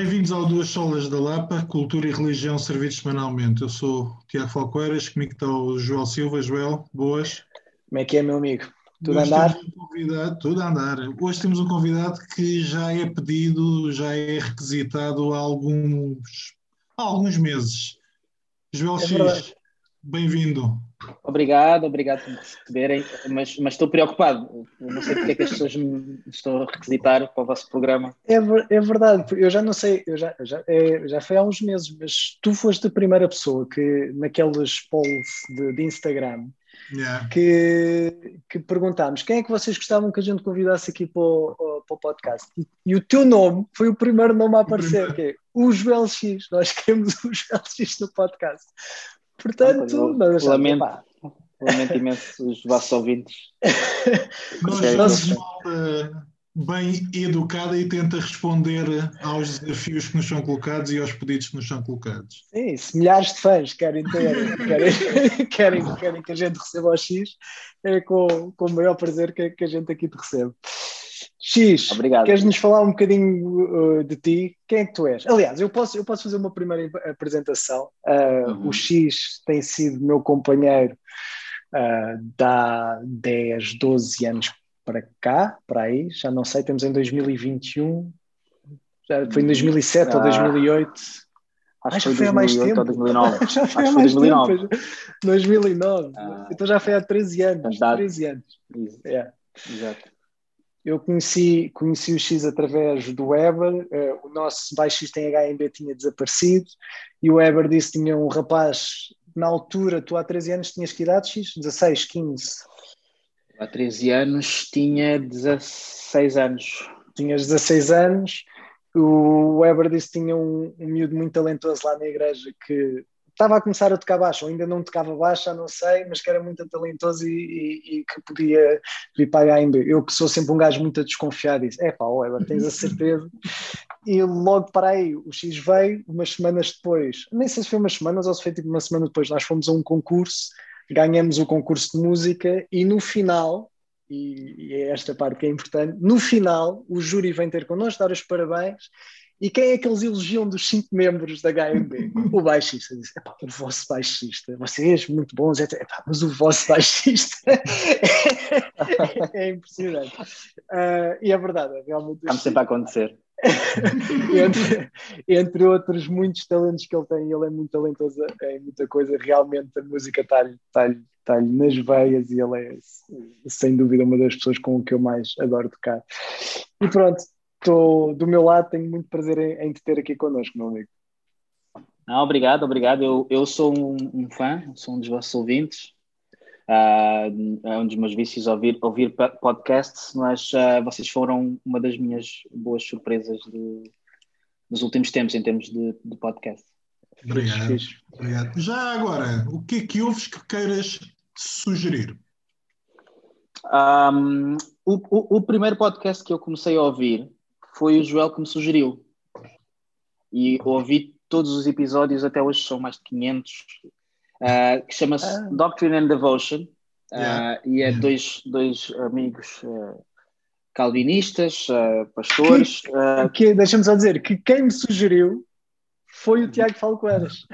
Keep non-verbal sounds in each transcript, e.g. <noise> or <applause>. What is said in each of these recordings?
Bem-vindos ao Duas Solas da Lapa, Cultura e Religião servidos semanalmente. Eu sou o Tiago Falcoeiras, comigo está o Joel Silva. Joel, boas. Como é que é, meu amigo? Tudo a andar? Um convidado, tudo a andar. Hoje temos um convidado que já é pedido, já é requisitado há alguns, há alguns meses. Joel é X, bem-vindo. Obrigado, obrigado por me receberem, mas, mas estou preocupado. Eu não sei porque é que as pessoas me estão a requisitar para o vosso programa. É, é verdade, eu já não sei, eu já, já, é, já foi há uns meses, mas tu foste a primeira pessoa que naqueles polls de, de Instagram yeah. que, que perguntámos quem é que vocês gostavam que a gente convidasse aqui para o, para o podcast. E, e, o teu nome foi o primeiro nome a aparecer, que é o Joel X. Nós queremos o Joel X no podcast. Portanto, mas, lamento, lamento imenso os vossos ouvintes. <laughs> Nós somos malta bem educada e tenta responder aos desafios que nos são colocados e aos pedidos que nos são colocados. Sim, se milhares de fãs querem ter, querem, <laughs> querem, querem que a gente receba o X, é com, com o maior prazer que, que a gente aqui te recebe. X, Obrigado. queres-nos falar um bocadinho uh, de ti? Quem é que tu és? Aliás, eu posso, eu posso fazer uma primeira apresentação. Uh, uhum. O X tem sido meu companheiro uh, há 10, 12 anos para cá, para aí, já não sei, temos em 2021, já foi em 2007 ou 2008. Acho que foi, há mais tempo. Ou <laughs> 2009. já foi há mais 2009. tempo. 2009. Ah, então já foi há 13 anos. 13 anos. É. Exato. Eu conheci, conheci o X através do Weber, uh, o nosso baixista em HMB tinha desaparecido e o Weber disse que tinha um rapaz, na altura, tu há 13 anos tinhas que idade, X? 16, 15? Há 13 anos tinha 16 anos. Tinhas 16 anos, o Weber disse que tinha um, um miúdo muito talentoso lá na igreja que estava a começar a tocar baixo, ou ainda não tocava baixo, já não sei, mas que era muito talentoso e, e, e, que podia vir para a HMB. Eu que sou sempre um gajo muito desconfiado, disse, é pá, Weber, tens a certeza? e logo para aí, o X veio, umas semanas depois, nem sei se foi umas semanas ou se foi tipo uma semana depois, nós fomos a um concurso, ganhamos o concurso de música e no final, e, e é esta parte que é importante, no final o júri vem ter connosco, dar os parabéns e quem é que eles elogiam dos cinco membros da HMB? <laughs> O baixista. Diz, o vosso baixista, vocês muito bons, epá, mas o vosso baixista <laughs> é, é impressionante. Uh, e é verdade, é realmente. Está sempre a acontecer. <laughs> entre, entre, outros muitos talentos que ele tem, ele é muito talentoso em muita coisa. Realmente a música está-lhe está está nas veias e ele é, sem dúvida, uma das pessoas com que eu mais adoro tocar. E pronto, estou do meu lado, tenho muito prazer em, em te ter aqui connosco, meu amigo. Ah, obrigado, obrigado. Eu, eu sou um, um fã, sou um dos vossos ouvintes. Uh, é um dos meus vícios ouvir, ouvir podcasts, mas uh, vocês foram uma das minhas boas surpresas de, dos últimos tempos em termos de, de podcast. Obrigado, obrigado. Já agora, o que é que ouves que queiras sugerir? Um, o, o, o, primeiro podcast que eu comecei a ouvir foi o Joel que me sugeriu. E ouvi todos os episódios, até hoje são mais de 500, uh, ah, que chama-se ah. Doctrine and Devotion. Uh, yeah. E é dois, dois amigos uh, calvinistas, pastores. Que, que deixa-me só dizer que quem me sugeriu foi o Tiago Falcoeiras.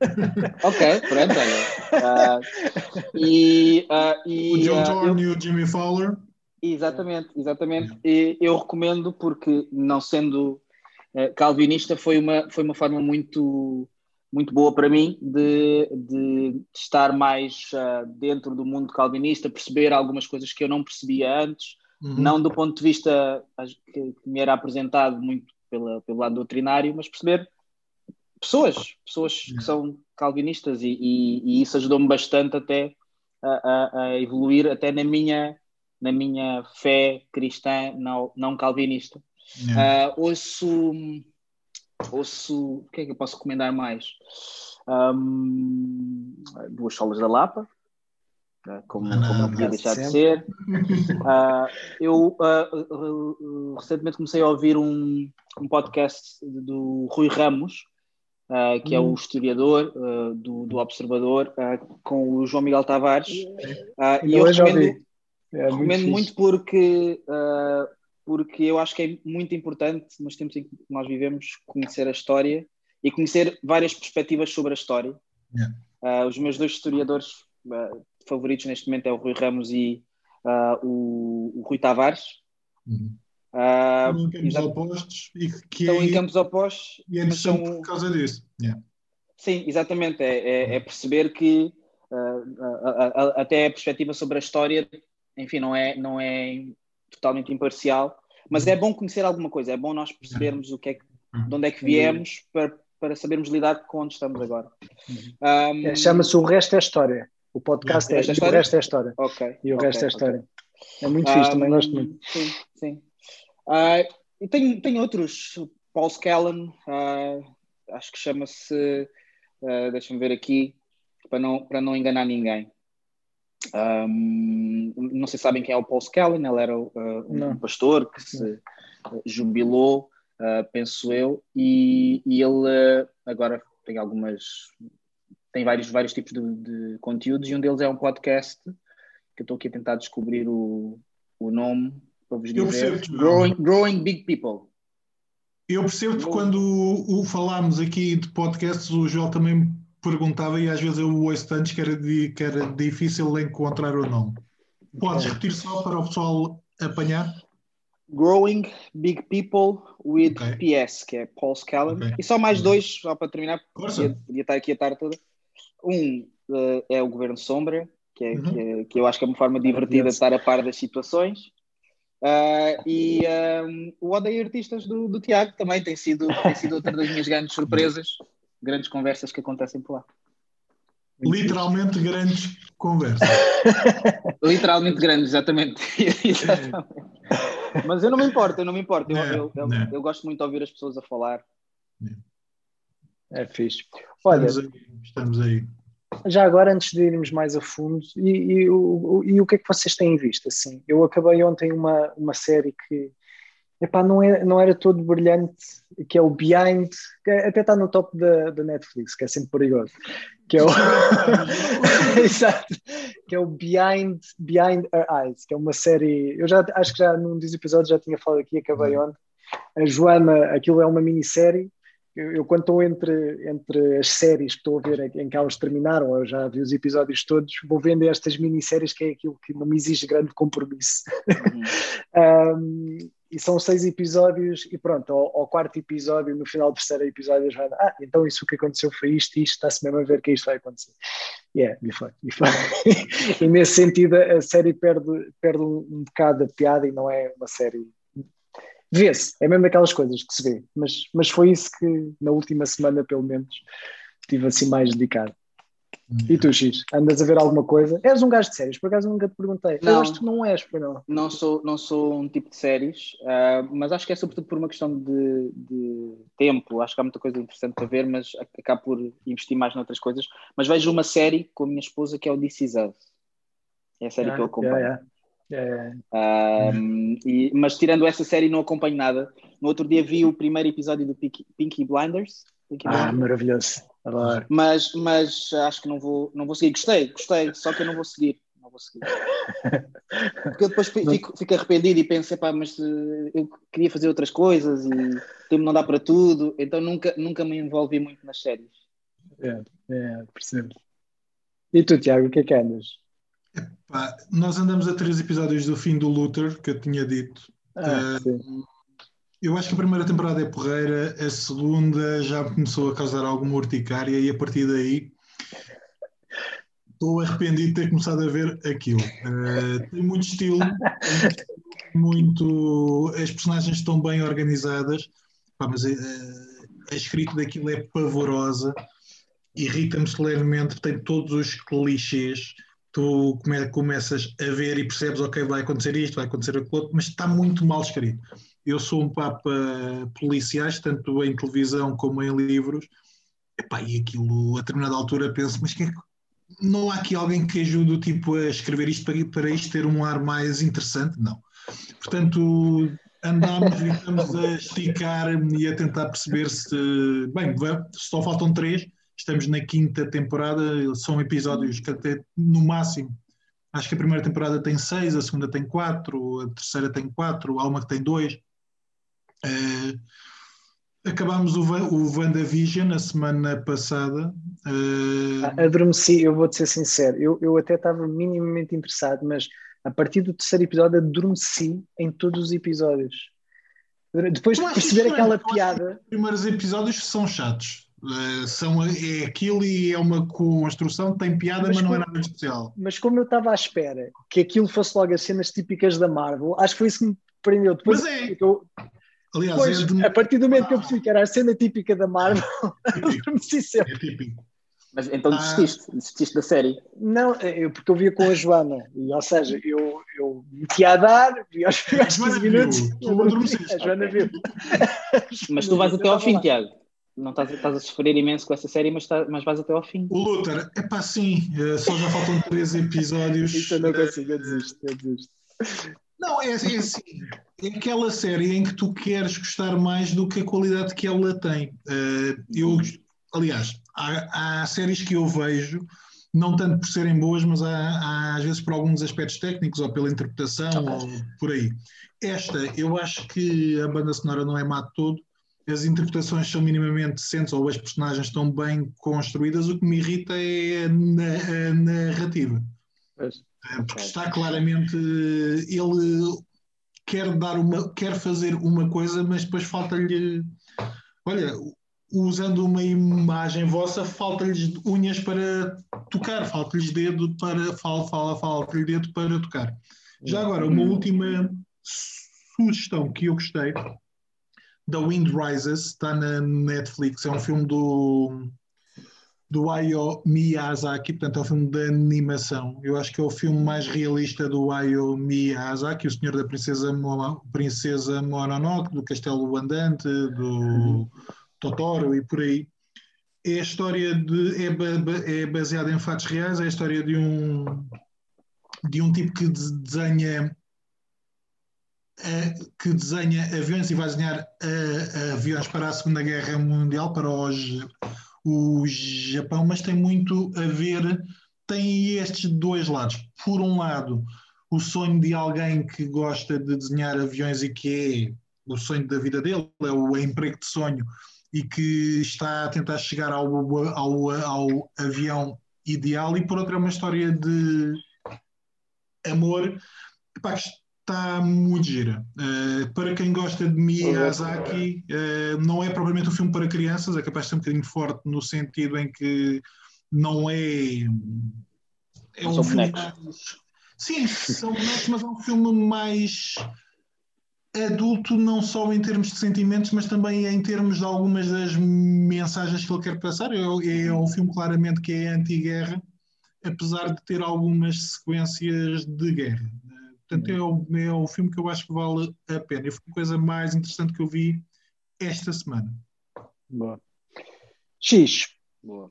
<laughs> ok, pronto, olha. Uh, e, uh, e, o John Thorne eu... e o Jimmy Fowler. Exatamente, exatamente. E eu recomendo porque, não sendo uh, calvinista, foi uma, foi uma forma muito, muito boa para mim de, de estar mais uh, dentro do mundo calvinista, perceber algumas coisas que eu não percebia antes, uhum. não do ponto de vista que, que, me era apresentado muito pela, pelo lado doutrinário, mas perceber pessoas, pessoas que são calvinistas e, e, e isso ajudou-me bastante até a, a, a evoluir até na minha na minha fé cristã não, não calvinista. Yeah. Uh, ouço, ouço. O que é que eu posso recomendar mais? Um, duas solas da Lapa, uh, como, não, como não podia deixar de ser. Uh, <laughs> eu recentemente comecei a ouvir um, um podcast do Rui Ramos, Uh, que hum. é o hum. historiador uh, do, do, Observador, uh, com o João Miguel Tavares. e eu recomendo, é recomendo muito porque uh, porque eu acho que é muito importante, nos tempos em que nós vivemos, conhecer a história e conhecer várias perspectivas sobre a história. Yeah. Uh, os meus dois historiadores uh, favoritos neste momento é o Rui Ramos e uh, o, o, Rui Tavares. Uhum. estão em campos opostos e que estão é, em campos opostos e é interessante são... por causa disso. Yeah. Sim, exatamente. É, é, é perceber que até a perspectiva sobre a história, enfim, não é, não é totalmente imparcial, mas é bom conhecer alguma coisa, é bom nós percebermos o que é que, de onde é que viemos para, para sabermos lidar com onde estamos agora. Um, é, Chama-se O Resto é História. O podcast é, é O Resto é História. Ok. E o okay, resto é História. Okay. É muito fixe, um, também gosto muito. Sim, sim. Uh, e tem, tem outros, Paul Scallan, uh, acho que chama-se, uh, deixa-me ver aqui, para não, para não enganar ninguém. Um, não sei se sabem quem é o Paul Scallan, ele era uh, um pastor que se jubilou, uh, penso eu, e, e ele uh, agora tem algumas, tem vários, vários tipos de, de, conteúdos e um deles é um podcast que eu estou aqui a tentar descobrir o, o nome para vos dizer. Growing, Growing Big People. Eu percebo que quando o, o falámos aqui de podcasts, o Joel também perguntava e às vezes eu ouço antes que era, de, que era difícil encontrar o nome. Podes repetir só para o pessoal apanhar? Growing Big People with okay. PS, que é Paul Scallon. Okay. E só mais dois, só para terminar, podia, podia, estar aqui a tarde toda. Um uh, é o Governo Sombra, que, é, uhum. que, é, que, eu acho que é uma forma divertida de estar a par das situações. Uh, e um, o Odeio Artistas do, do Tiago também tem sido, tem sido outra das minhas grandes surpresas grandes conversas que acontecem por lá. Literalmente grandes conversas. <laughs> Literalmente grandes, exatamente. <laughs> exatamente. Mas eu não me importo, eu não me importo. Eu, é, eu, eu, é. eu, gosto muito de ouvir as pessoas a falar. É, é fixe. Olha, estamos aí, estamos aí. Já agora, antes de irmos mais a fundo, e, e, o, e o que é que vocês têm visto? Assim, eu acabei ontem uma, uma série que epá, não, é, não era todo brilhante, que é o Behind, que até está no top da, da Netflix, que é sempre perigoso, que é o <laughs> Exato, que é o Behind, Behind Her Eyes, que é uma série, eu já acho que já num dos episódios já tinha falado aqui, acabei uhum. ontem, a Joana, aquilo é uma minissérie, eu, eu quando estou entre, entre as séries que estou a ver em que elas terminaram, eu já vi os episódios todos, vou vendo estas minisséries que é aquilo que não me exige grande compromisso. Uhum. <laughs> um, e são seis episódios e pronto, ao, ao, quarto episódio, no final do terceiro episódio já ah, então isso que aconteceu foi isto, isto, está-se mesmo a ver que isto vai acontecer. Yeah, e foi, e foi. <laughs> e nesse sentido a série perde, perde um, bocado a piada e não é uma série vê-se, é mesmo daquelas coisas que se vê, mas, mas foi isso que na última semana pelo menos tive assim mais dedicado. E tu, X, andas a ver alguma coisa? És um gajo de séries, por acaso nunca te perguntei. Não, eu acho que não és, não. Não sou, não sou um tipo de séries, uh, mas acho que é sobretudo por uma questão de, de, tempo. Acho que há muita coisa interessante para ver, mas acabo por investir mais noutras coisas. Mas vejo uma série com a minha esposa que é o This Is Us. É a série ah, que eu acompanho. Yeah, yeah. Yeah, um, e, mas tirando essa série, não acompanho nada. No outro dia vi o primeiro episódio do Pinky Blinders. Pinky ah, Blinders. maravilhoso. Mas, mas acho que não vou, não vou seguir. Gostei, gostei, só que eu não vou seguir. Não vou seguir. Porque eu depois fico, fico arrependido e penso, pá, mas eh, eu queria fazer outras coisas e o tempo não dá para tudo, então nunca, nunca me envolvi muito nas séries. É, é, percebo. E tu, Tiago, o que é que andas? Epá, nós andamos a três episódios do fim do Luther, que eu tinha dito. Ah, uh, eu acho que a primeira temporada é porreira, a segunda já começou a causar alguma urticária e a partir daí estou arrependido de ter começado a ver aquilo. Uh, tem muito estilo, muito. As personagens estão bem organizadas, pá, mas uh, a escrita daquilo é pavorosa, irrita-me solenemente, tem todos os clichês. Tu come, começas a ver e percebes, ok, vai acontecer isto, vai acontecer aquilo outro, mas está muito mal escrito eu sou um papa policiais, tanto em televisão como em livros, Epá, e aquilo a determinada altura penso, mas é que não há aqui alguém que ajude tipo a escrever isto para, para isto ter um ar mais interessante? Não. Portanto, andamos e estamos a esticar e a tentar perceber se. Bem, só faltam três, estamos na quinta temporada, são episódios que até no máximo Acho que a primeira temporada tem seis, a segunda tem quatro, a terceira tem quatro, há uma que tem dois. Uh, acabámos o, o WandaVision na semana passada. Uh... Adormeci, eu vou-te ser sincero, eu, eu até estava minimamente interessado, mas a partir do terceiro episódio adormeci em todos os episódios. Depois de perceber aquela piada. Os primeiros episódios são chatos. Uh, são, é aquilo e é uma construção, tem piada, mas, mas não é nada especial. Mas como eu estava à espera que aquilo fosse logo as cenas típicas da Marvel, acho que foi isso que me prendeu. Depois, mas é. Eu, Aliás, depois, é de... a partir do momento ah. que eu percebi que era a cena típica da Marvel, <laughs> é sempre. É típico. Mas então desististe, ah. desististe da série? Não, eu, porque eu via com a Joana, e, ou seja, eu, eu metia a dar, via aos, aos 15 minutos. a Joana viu. <laughs> Mas tu vais até ao fim, Tiago. Não estás, estás, a sofrer imenso com essa série, mas, está, mas vais até ao fim. O Luther, é pá, sim, eh, só já faltam três episódios. Isso eu não consigo, eu desisto, eu desisto. Não, é, é assim, é aquela série em que tu queres gostar mais do que a qualidade que ela tem. Uh, eu, aliás, há, há, séries que eu vejo, não tanto por serem boas, mas há, há às vezes por alguns aspectos técnicos ou pela interpretação ou por aí. Esta, eu acho que a banda sonora não é má de todo, as interpretações são minimamente decentes ou as personagens estão bem construídas, o que me irrita é a, a narrativa. Pois. É, porque está claramente ele quer dar uma quer fazer uma coisa mas depois falta-lhe olha usando uma imagem vossa, falta-lhes unhas para tocar, falta-lhes dedo para fala, fala, falta-lhe dedo para tocar. Já agora, uma última sugestão que eu gostei da Wind Rises, está na Netflix, é um filme do do Hayao Miyazaki, portanto é um filme de animação. Eu acho que é o filme mais realista do Hayao Miyazaki, o Senhor da Princesa, Princesa Mononoke, do Castelo Andante, do Totoro e por aí. É a história de. É, é baseada em fatos reais, é a história de um, de um tipo que desenha. que desenha aviões e vai desenhar aviões para a Segunda Guerra Mundial, para os, o Japão, mas tem muito a ver, tem estes dois lados. Por um lado, o sonho de alguém que gosta de desenhar aviões e que é o sonho da vida dele, é o emprego de sonho, e que está a tentar chegar ao, ao, ao avião ideal, e por outra é uma história de amor que está muito gira. Uh, para quem gosta de Miyazaki, uh, não é propriamente um filme para crianças, é capaz de ser um bocadinho forte no sentido em que não é. É um filme mais, Sim, são bonecos, mas é um filme mais adulto não só em termos de sentimentos, mas também em termos de algumas das mensagens que ele quer passar. É, é um filme claramente que é anti-guerra, apesar de ter algumas sequências de guerra. Portanto, é o, é o filme que eu acho que vale a pena. E foi a coisa mais interessante que eu vi esta semana. Boa. X. Boa.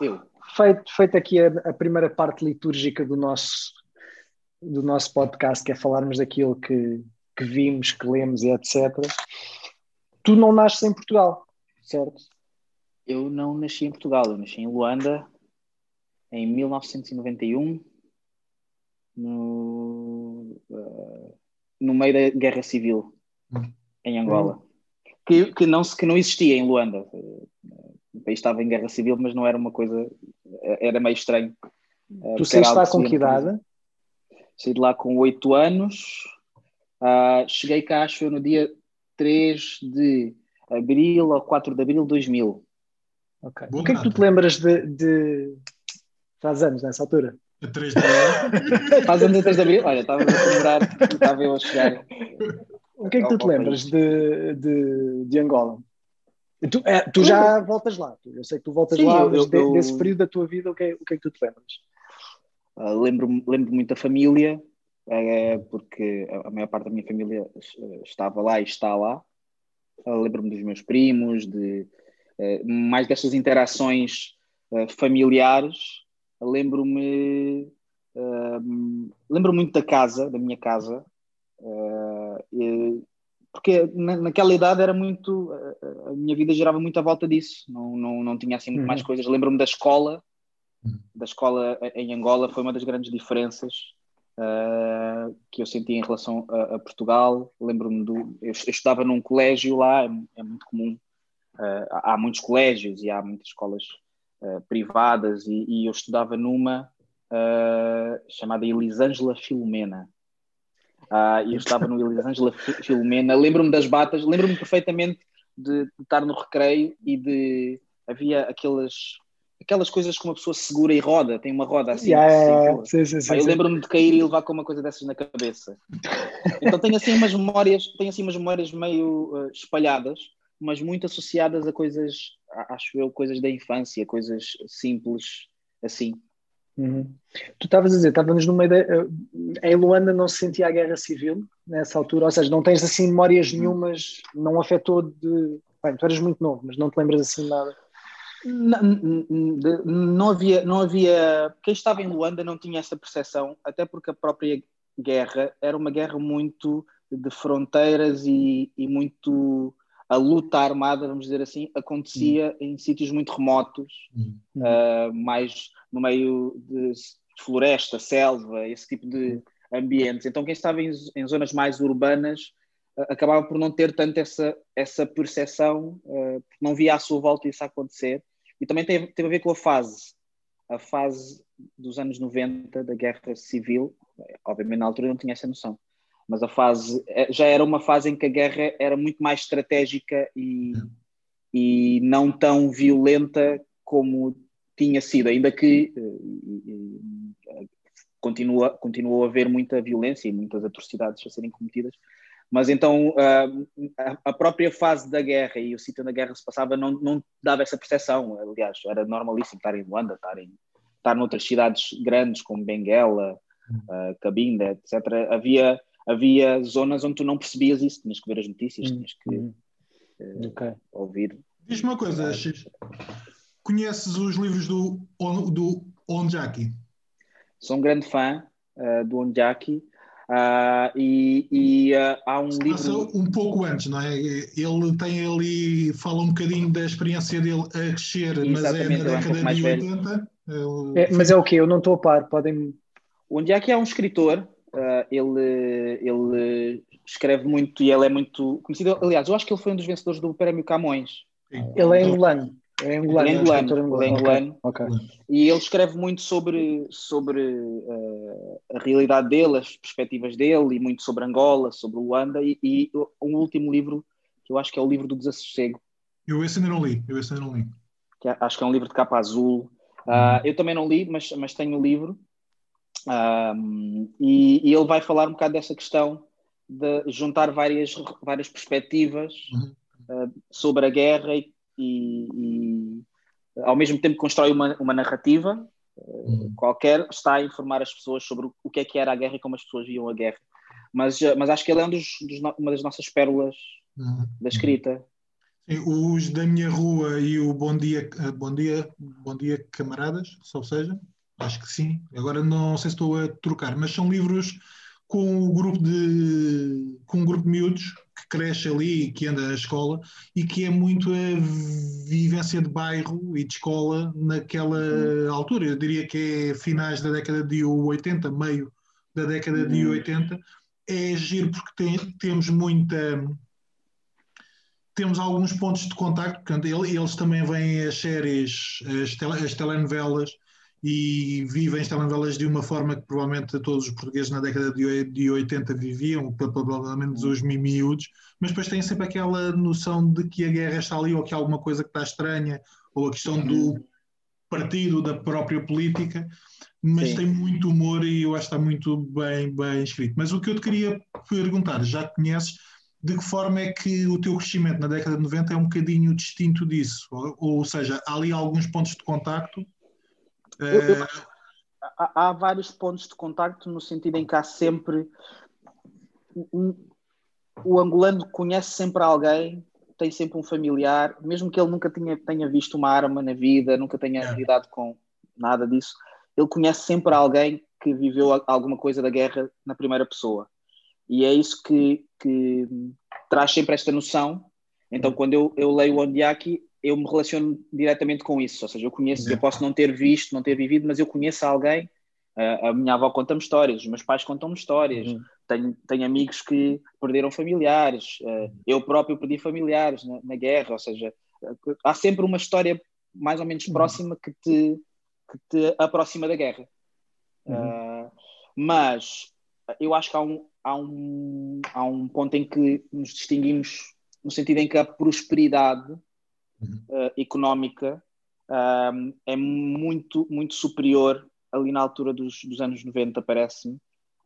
Eu. Feito, feito aqui a, a primeira parte litúrgica do nosso, do nosso podcast, que é falarmos daquilo que, que vimos, que lemos e etc. Tu não nasces em Portugal, certo? Eu não nasci em Portugal, eu nasci em Luanda em 1991, no, uh, no meio da Guerra Civil em Angola, que, que, não, que não existia em Luanda. O país estava em guerra civil, mas não era uma coisa, era meio estranho. Tu saíste lá com que idade? Saí de lá com oito anos, Uh, cheguei cá, acho eu, no dia 3 de abril ou 4 de abril de 2000. Ok. o que é que tu te lembras de, de... Faz anos nessa altura? A 3 de abril? Faz anos a 3 de abril? Olha, estava a lembrar, estava eu a chegar. O que é que tu te lembras de, de, de Angola? Tu, é, tu já voltas lá, eu sei que tu voltas Sim, lá, eu, mas eu, desse período da tua vida, o que é, o que, é que tu te lembras? Uh, lembro, lembro muito da família, é, porque a maior parte da minha família estava lá e está lá. Lembro-me dos meus primos, de eh, mais destas interações eh, familiares. Lembro-me uh, lembro muito da casa, da minha casa, uh, porque na, naquela idade era muito a minha vida girava muito à volta disso, não, não, não tinha assim muito uhum. mais coisas. Lembro-me da escola, da escola em Angola foi uma das grandes diferenças uh, que eu senti em relação a, a Portugal. Lembro-me do. Eu, eu, estudava num colégio lá, é, é muito comum, uh, há muitos colégios e há muitas escolas uh, privadas, e, e, eu estudava numa chamada Elisângela Filomena. e eu estava no Elisângela Filomena. Lembro-me das batas, lembro-me perfeitamente de, de estar no recreio e de. Havia aquelas aquelas coisas que uma pessoa segura e roda, tem uma roda assim. Yeah, assim sim, sim, sim, eu lembro-me de cair e levar com uma coisa dessas na cabeça. então tenho assim umas memórias, tenho assim umas memórias meio uh, espalhadas, mas muito associadas a coisas, acho eu, coisas da infância, coisas simples assim. Uhum. Tu estavas a dizer, estávamos no meio da. Uh, em Luanda não se sentia a guerra civil nessa altura, ou seja, não tens assim memórias nenhumas, não afetou de. Bem, tu eras muito novo, mas não te lembras assim de nada. Não, não, havia, não havia. Quem estava em Luanda não tinha essa percepção, até porque a própria guerra era uma guerra muito de fronteiras e, e muito. A luta armada, vamos dizer assim, acontecia hum. em sítios muito remotos, hum. uh, mais no meio de floresta, selva, esse tipo de ambientes. Então, quem estava em, em zonas mais urbanas acabava por não ter tanto essa, essa percepção, uh, não via à sua volta isso acontecer. E também teve, teve a ver com a fase, a fase dos anos 90 da guerra civil. Obviamente, na altura eu não tinha essa noção, mas a fase eh, já era uma fase em que a guerra era muito mais estratégica e, e não tão violenta como tinha sido, ainda que uh, continua, continua a haver muita violência e muitas atrocidades a serem cometidas, mas então uh, a própria fase da guerra e o sítio onde a guerra se passava não, não dava essa percepção. Aliás, era normalíssimo estar em Luanda, estar, em, estar noutras cidades grandes como Benguela, uh, Cabinda, etc. Havia, havia zonas onde tu não percebias isso, tinhas que ver as notícias, tinhas que uh, okay. ouvir. Diz-me uma coisa, X. Conheces os livros do, do Onjaki? Sou um grande fã uh, do Onjaki. Uh, e, e uh, há um Passa livro. um pouco antes, não é? Ele tem ali, fala um bocadinho da experiência dele a crescer, mas é na década é um de 80. Ele... É, mas é o que? Eu não estou a par, podem. Onde é que é um escritor, uh, ele, ele escreve muito e ele é muito conhecido. Aliás, eu acho que ele foi um dos vencedores do Prémio Camões. Sim. Ele é angolano. É angolano. É angolano, é angolano. É angolano. Okay. Okay. E ele escreve muito sobre, sobre uh, a realidade dele, as perspectivas dele, e muito sobre Angola, sobre Luanda. E, e um último livro, que eu acho que é o livro do Desassossego. Eu esse ainda não li. Eu esse ainda não li. Que é, acho que é um livro de capa azul. Uh, eu também não li, mas, mas tenho o livro. Um, e, e, ele vai falar um bocado dessa questão de juntar várias, várias perspectivas uhum. uh, sobre a guerra e e, e ao mesmo tempo constrói uma, uma narrativa uhum. qualquer, está a informar as pessoas sobre o que é que era a guerra e como as pessoas viam a guerra. Mas, eh, mas acho que ele é um dos, dos uma das nossas pérolas uhum. da escrita. Sim, os da minha rua e o Bom Dia, Bom Dia, Bom Dia Camaradas, só seja, acho que sim. Agora não sei se estou a trocar, mas são livros com o grupo de com um grupo de miúdos que cresce ali, que anda à escola e que é muito a vivência de bairro e de escola naquela uhum. altura. Eu diria que é finais da década de 80, meio da década uhum. de 80. É giro porque tem, temos muita. Temos alguns pontos de contacto, portanto, eles também veem as séries, as, tele, as telenovelas, e vivem as telenovelas de uma forma que provavelmente todos os portugueses na década de 80 viviam, provavelmente os miúdos, mas depois têm sempre aquela noção de que a guerra está ali ou que há alguma coisa que está estranha, ou a questão do partido, da própria política, mas Sim. tem muito humor e eu acho que está muito bem, bem escrito. Mas o que eu te queria perguntar, já conheces, de que forma é que o teu crescimento na década de 90 é um bocadinho distinto disso? Ou, ou seja, há ali alguns pontos de contacto eu, eu, é. há, há, vários pontos de contacto no sentido em que há sempre um, o angolano conhece sempre alguém, tem sempre um familiar, mesmo que ele nunca tenha, tenha visto uma arma na vida, nunca tenha é. lidado com nada disso, ele conhece sempre alguém que viveu alguma coisa da guerra na primeira pessoa. E é isso que, que traz sempre esta noção. Então, quando eu, eu leio o Ondiaki, eu me relaciono diretamente com isso, ou seja, eu conheço, eu posso não ter visto, não ter vivido, mas eu conheço alguém. Uh, a minha avó conta-me histórias, os meus pais contam-me histórias, uhum. tenho, tenho amigos que perderam familiares, uh, eu próprio perdi familiares na, na guerra, ou seja, uh, há sempre uma história mais ou menos uhum. próxima que te, que te aproxima da guerra. Uhum. mas eu acho que há um, há, um, há um ponto em que nos distinguimos no sentido em que a prosperidade uhum. Uh, económica uh, é muito, muito superior ali na altura dos, dos anos 90, parece-me,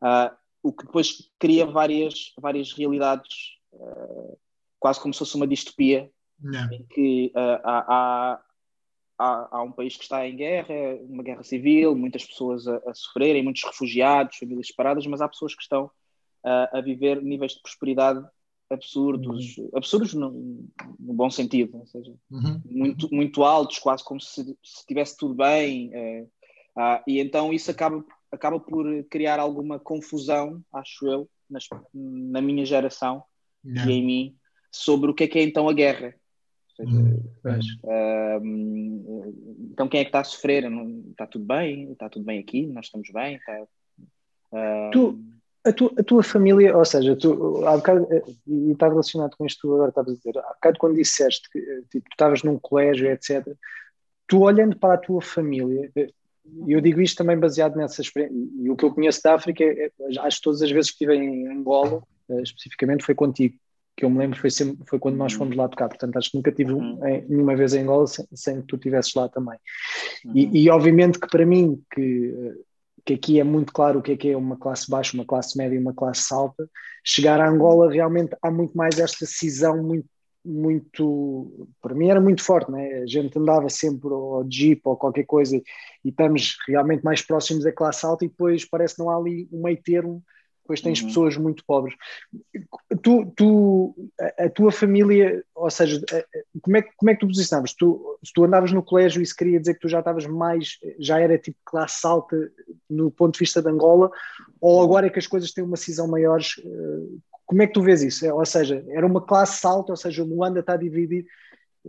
uh, o que depois cria várias, várias realidades, quase como se fosse uma distopia, yeah. em que há, há, há, há, um país que está em guerra, uma guerra civil, muitas pessoas a, a sofrerem, muitos refugiados, famílias separadas, mas há pessoas que estão a viver níveis de prosperidade absurdos, uhum. absurdos no, no, bom sentido, ou seja, uhum. muito, muito altos, quase como se, se tivesse tudo bem. É, ah, e então isso acaba, acaba por criar alguma confusão, acho eu, nas, na minha geração yeah. e em mim, sobre o que é que é então a guerra. Seja, uhum. então quem é que está a sofrer? Não, está tudo bem? Está tudo bem aqui? Nós estamos bem? Está, tu, a tua, a tua família, ou seja, tu, há bocado, eh, e está relacionado com isto que tu agora estavas a dizer, há bocado quando disseste que eh, tipo, tu estavas num colégio, etc., tu olhando para a tua família, eh, e eu digo isto também baseado nessa experiência, e o que eu conheço da África, é, acho que todas as vezes que estive em Angola, especificamente, foi contigo, que eu me lembro foi, sempre, foi quando nós fomos lá tocar, portanto acho que nunca tive uhum. nenhuma vez em Angola sem, sem que tu estivesses lá também. E, e, obviamente que para mim, que que aqui é muito claro o que é que é uma classe baixa, uma classe média e uma classe alta, chegar a Angola realmente há muito mais esta cisão muito, muito para mim era muito forte, né? a gente andava sempre ao jeep ou qualquer coisa e estamos realmente mais próximos da classe alta e depois parece que não há ali um meio termo depois tens uhum. pessoas muito pobres. Tu, tu, a, a, tua família, ou seja, como é, como é que tu posicionavas? Tu, se tu andavas no colégio, isso queria dizer que tu já estavas mais, já era tipo classe alta no ponto de vista de Angola, ou agora é que as coisas têm uma cisão maiores? Eh, como é que tu vês isso? Ou seja, era uma classe alta, ou seja, o Luanda está dividido,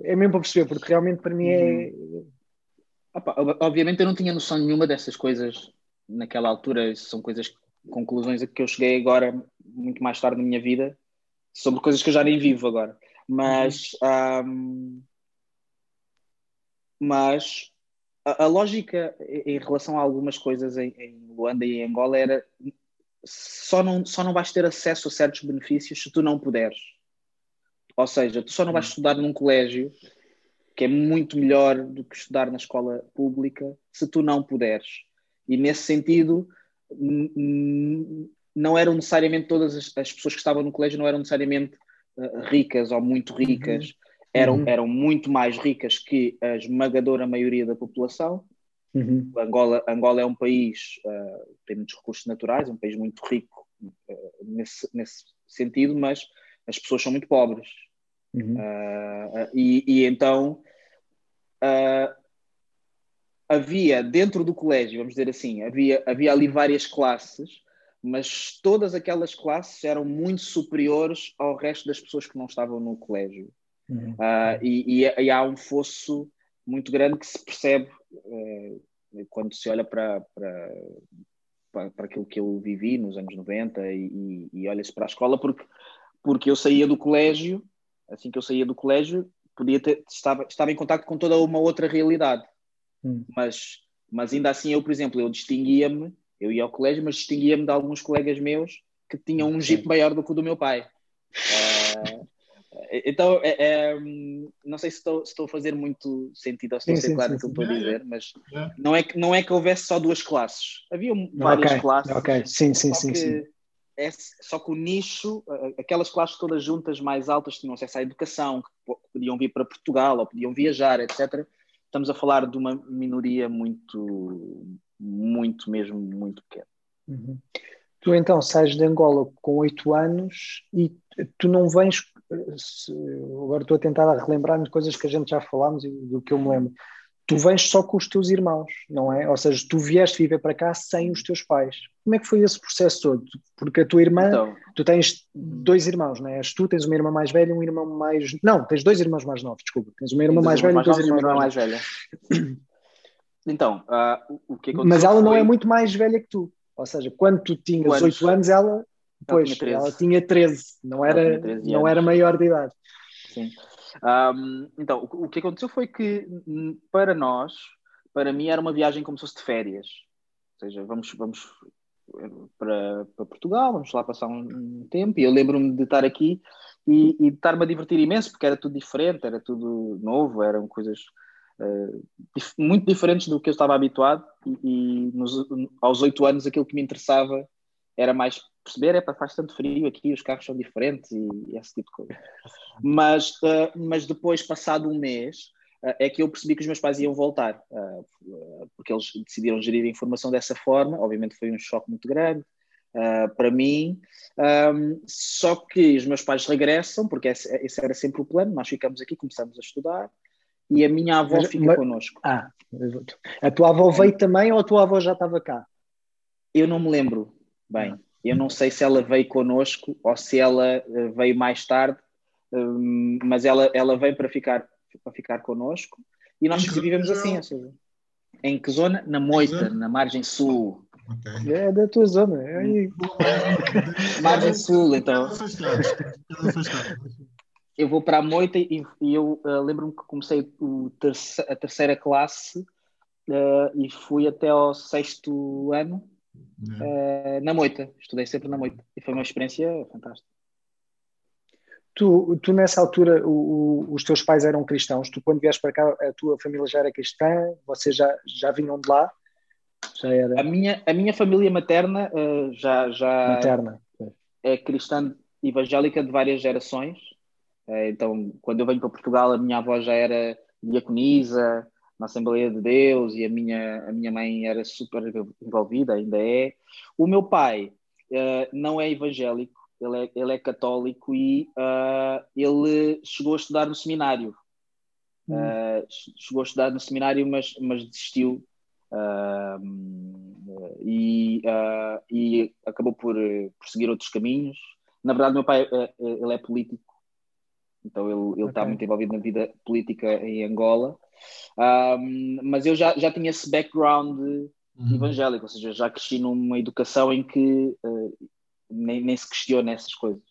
é mesmo para perceber, porque realmente para mim é. Uhum. Opa, obviamente eu não tinha noção nenhuma dessas coisas naquela altura, são coisas conclusões a que eu cheguei agora, muito mais tarde na minha vida, sobre coisas que eu já nem vivo agora. Mas, um, mas a, a, lógica em relação a algumas coisas em, em Luanda e em Angola era só não, só não vais ter acesso a certos benefícios se tu não puderes. Ou seja, tu só não vais estudar num colégio que é muito melhor do que estudar na escola pública se tu não puderes. E nesse sentido, não eram necessariamente todas as, as, pessoas que estavam no colégio não eram necessariamente uh, ricas ou muito ricas, uhum. eram, uhum. eram muito mais ricas que a esmagadora maioria da população. Uhum. Angola, Angola é um país, uh, tem muitos recursos naturais, é um país muito rico uh, nesse, nesse sentido, mas as pessoas são muito pobres. Uhum. E, e, então havia dentro do colégio, vamos dizer assim, havia, havia ali várias classes, mas todas aquelas classes eram muito superiores ao resto das pessoas que não estavam no colégio. Uhum. Uh, e, e, e, há um fosso muito grande que se percebe uh, quando se olha para, para, para, para, aquilo que eu vivi nos anos 90 e, e olha-se para a escola, porque, porque eu saía do colégio, assim que eu saía do colégio, podia ter, estava, estava em contato com toda uma outra realidade. Hum. Mas, mas ainda assim, eu, por exemplo, eu distinguia-me, eu ia ao colégio, mas distinguia-me de alguns colegas meus que tinham um jeep maior do que o do meu pai. Uh, <laughs> então, é, é, não sei se estou, se estou, a fazer muito sentido ou se estou a ser claro no que estou a dizer, mas não é, que, não é que houvesse só duas classes. Havia várias okay, classes. Ok, sim, sim, sim. sim. É, só que o nicho, aquelas classes todas juntas mais altas tinham acesso à educação, que podiam vir para Portugal ou podiam viajar, etc estamos a falar de uma minoria muito, muito mesmo, muito pequena. Uhum. Tu então sais de Angola com oito anos e tu não vens. Agora estou a tentar relembrar-me de coisas que a gente já falámos e do que eu me lembro. Tu vens só com os teus irmãos, não é? Ou seja, tu vieste viver para cá sem os teus pais. Como é que foi esse processo todo? Porque a tua irmã, então, tu tens dois irmãos, não é? És tu, tens uma irmã mais velha e um irmão mais. Não, tens dois irmãos mais novos, desculpa. Tens uma irmã mais velha e dois irmãos mais, mais velha. Então, uh, o que aconteceu Mas ela foi... não é muito mais velha que tu. Ou seja, quando tu tinhas oito anos, ela, pois, ela tinha 13, não era, tinha 13 não era maior de idade. Sim. Um, então, o, o, que aconteceu foi que, para nós, para mim, era uma viagem como se fosse de férias. Ou seja, vamos, vamos para, para Portugal, vamos lá passar um, um tempo. E eu lembro-me de estar aqui e, e de estar-me a divertir imenso, porque era tudo diferente, era tudo novo, eram coisas uh, dif muito diferentes do que eu estava habituado. E, e nos, aos oito anos, aquilo que me interessava era mais perceber, é para faz tanto frio aqui, os carros são diferentes e, e esse tipo de coisa. Mas, uh, mas depois, passado um mês, uh, é que eu percebi que os meus pais iam voltar, uh, porque eles decidiram gerir a informação dessa forma. Obviamente foi um choque muito grande para mim, um, só que os meus pais regressam, porque esse, esse, era sempre o plano. Nós ficamos aqui, começamos a estudar. E a minha avó mas, fica mas, connosco. Ah, a tua avó veio também ou a tua avó já estava cá? Eu não me lembro bem. Eu não sei se ela veio connosco ou se ela eh, veio mais tarde, hum, mas ela, ela veio para ficar, para ficar connosco e nós vivemos assim, ou seja, em que zona? Na Moita, na margem sul. Okay. É da tua zona. É <laughs> margem sul, então. Eu vou para a Moita e, e eu uh, lembro-me que comecei o terce a terceira classe uh, e fui até ao sexto ano uh, na Moita. Estudei sempre na Moita e foi uma experiência fantástica. Tu, tu nessa altura, o, o, os teus pais eram cristãos, tu quando vieste para cá, a tua família já era cristã, vocês já, já vinham de lá? Já era... a, minha, a minha família materna uh, já, já materna. é cristã evangélica de várias gerações. Uh, então, quando eu venho para Portugal, a minha avó já era diaconisa, na Assembleia de Deus e a minha, a minha mãe era super envolvida, ainda é. O meu pai uh, não é evangélico, ele é, ele é católico e uh, ele chegou a estudar no seminário. Uh, chegou a estudar no seminário, mas, mas desistiu. e, e acabou por, por seguir outros caminhos. Na verdade, meu pai ele é político, então ele, ele okay. está muito envolvido na vida política em Angola. Um, mas eu já, já tinha esse background uhum. evangélico, ou seja, já cresci numa educação em que uh, nem, nem se questiona essas coisas.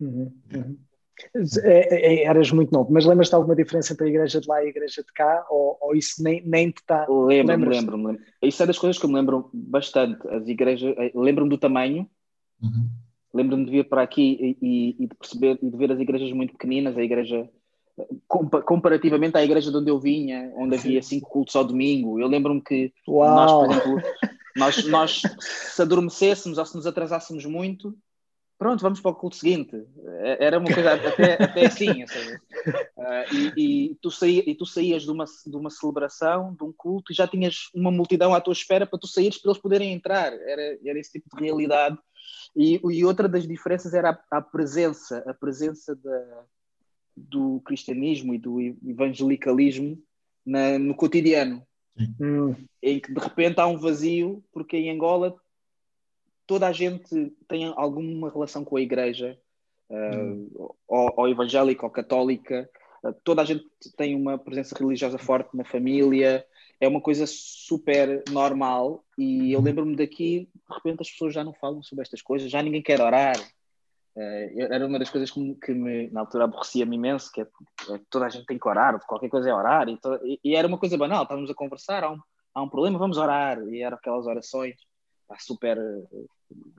Uhum. Uhum. É, é, eras muito novo, mas lembras-te de alguma diferença entre a igreja de lá e a igreja de cá? Ou, ou isso nem, nem te está. Lembro-me, lembro-me. Lembro isso é das coisas que eu me lembro bastante. As igrejas, eh, lembro-me do tamanho. Uhum. Lembro-me de vir para aqui e, e, e, de perceber e de ver as igrejas muito pequeninas, a igreja comparativamente à igreja de onde eu vinha, onde havia cinco cultos ao domingo, eu lembro-me que Uau. nós, por exemplo, nós, nós se adormecêssemos ou se nos atrasássemos muito, pronto, vamos para o culto seguinte. É, era uma coisa até, até assim, uh, e, e, tu saí, e tu saías de uma, de uma celebração, de um culto, e já tinhas uma multidão à tua espera para tu saíres para eles poderem entrar. Era, era esse tipo de realidade. E, e outra das diferenças era a, a presença, a presença da, do cristianismo e do evangelicalismo na, no cotidiano. Hum. Em que de repente há um vazio, porque em Angola toda a gente tem alguma relação com a igreja, hum. uh, ou, ou evangélica ou católica, uh, toda a gente tem uma presença religiosa forte na família, é uma coisa super normal. E eu hum. lembro-me daqui, de repente as pessoas já não falam sobre estas coisas, já ninguém quer orar, era uma das coisas que me, que me na altura aborrecia-me imenso, que é, é, toda a gente tem que orar, qualquer coisa é orar, e, e, e, era uma coisa banal, estávamos a conversar, há um, há um problema, vamos orar, e eram aquelas orações pá, super uh,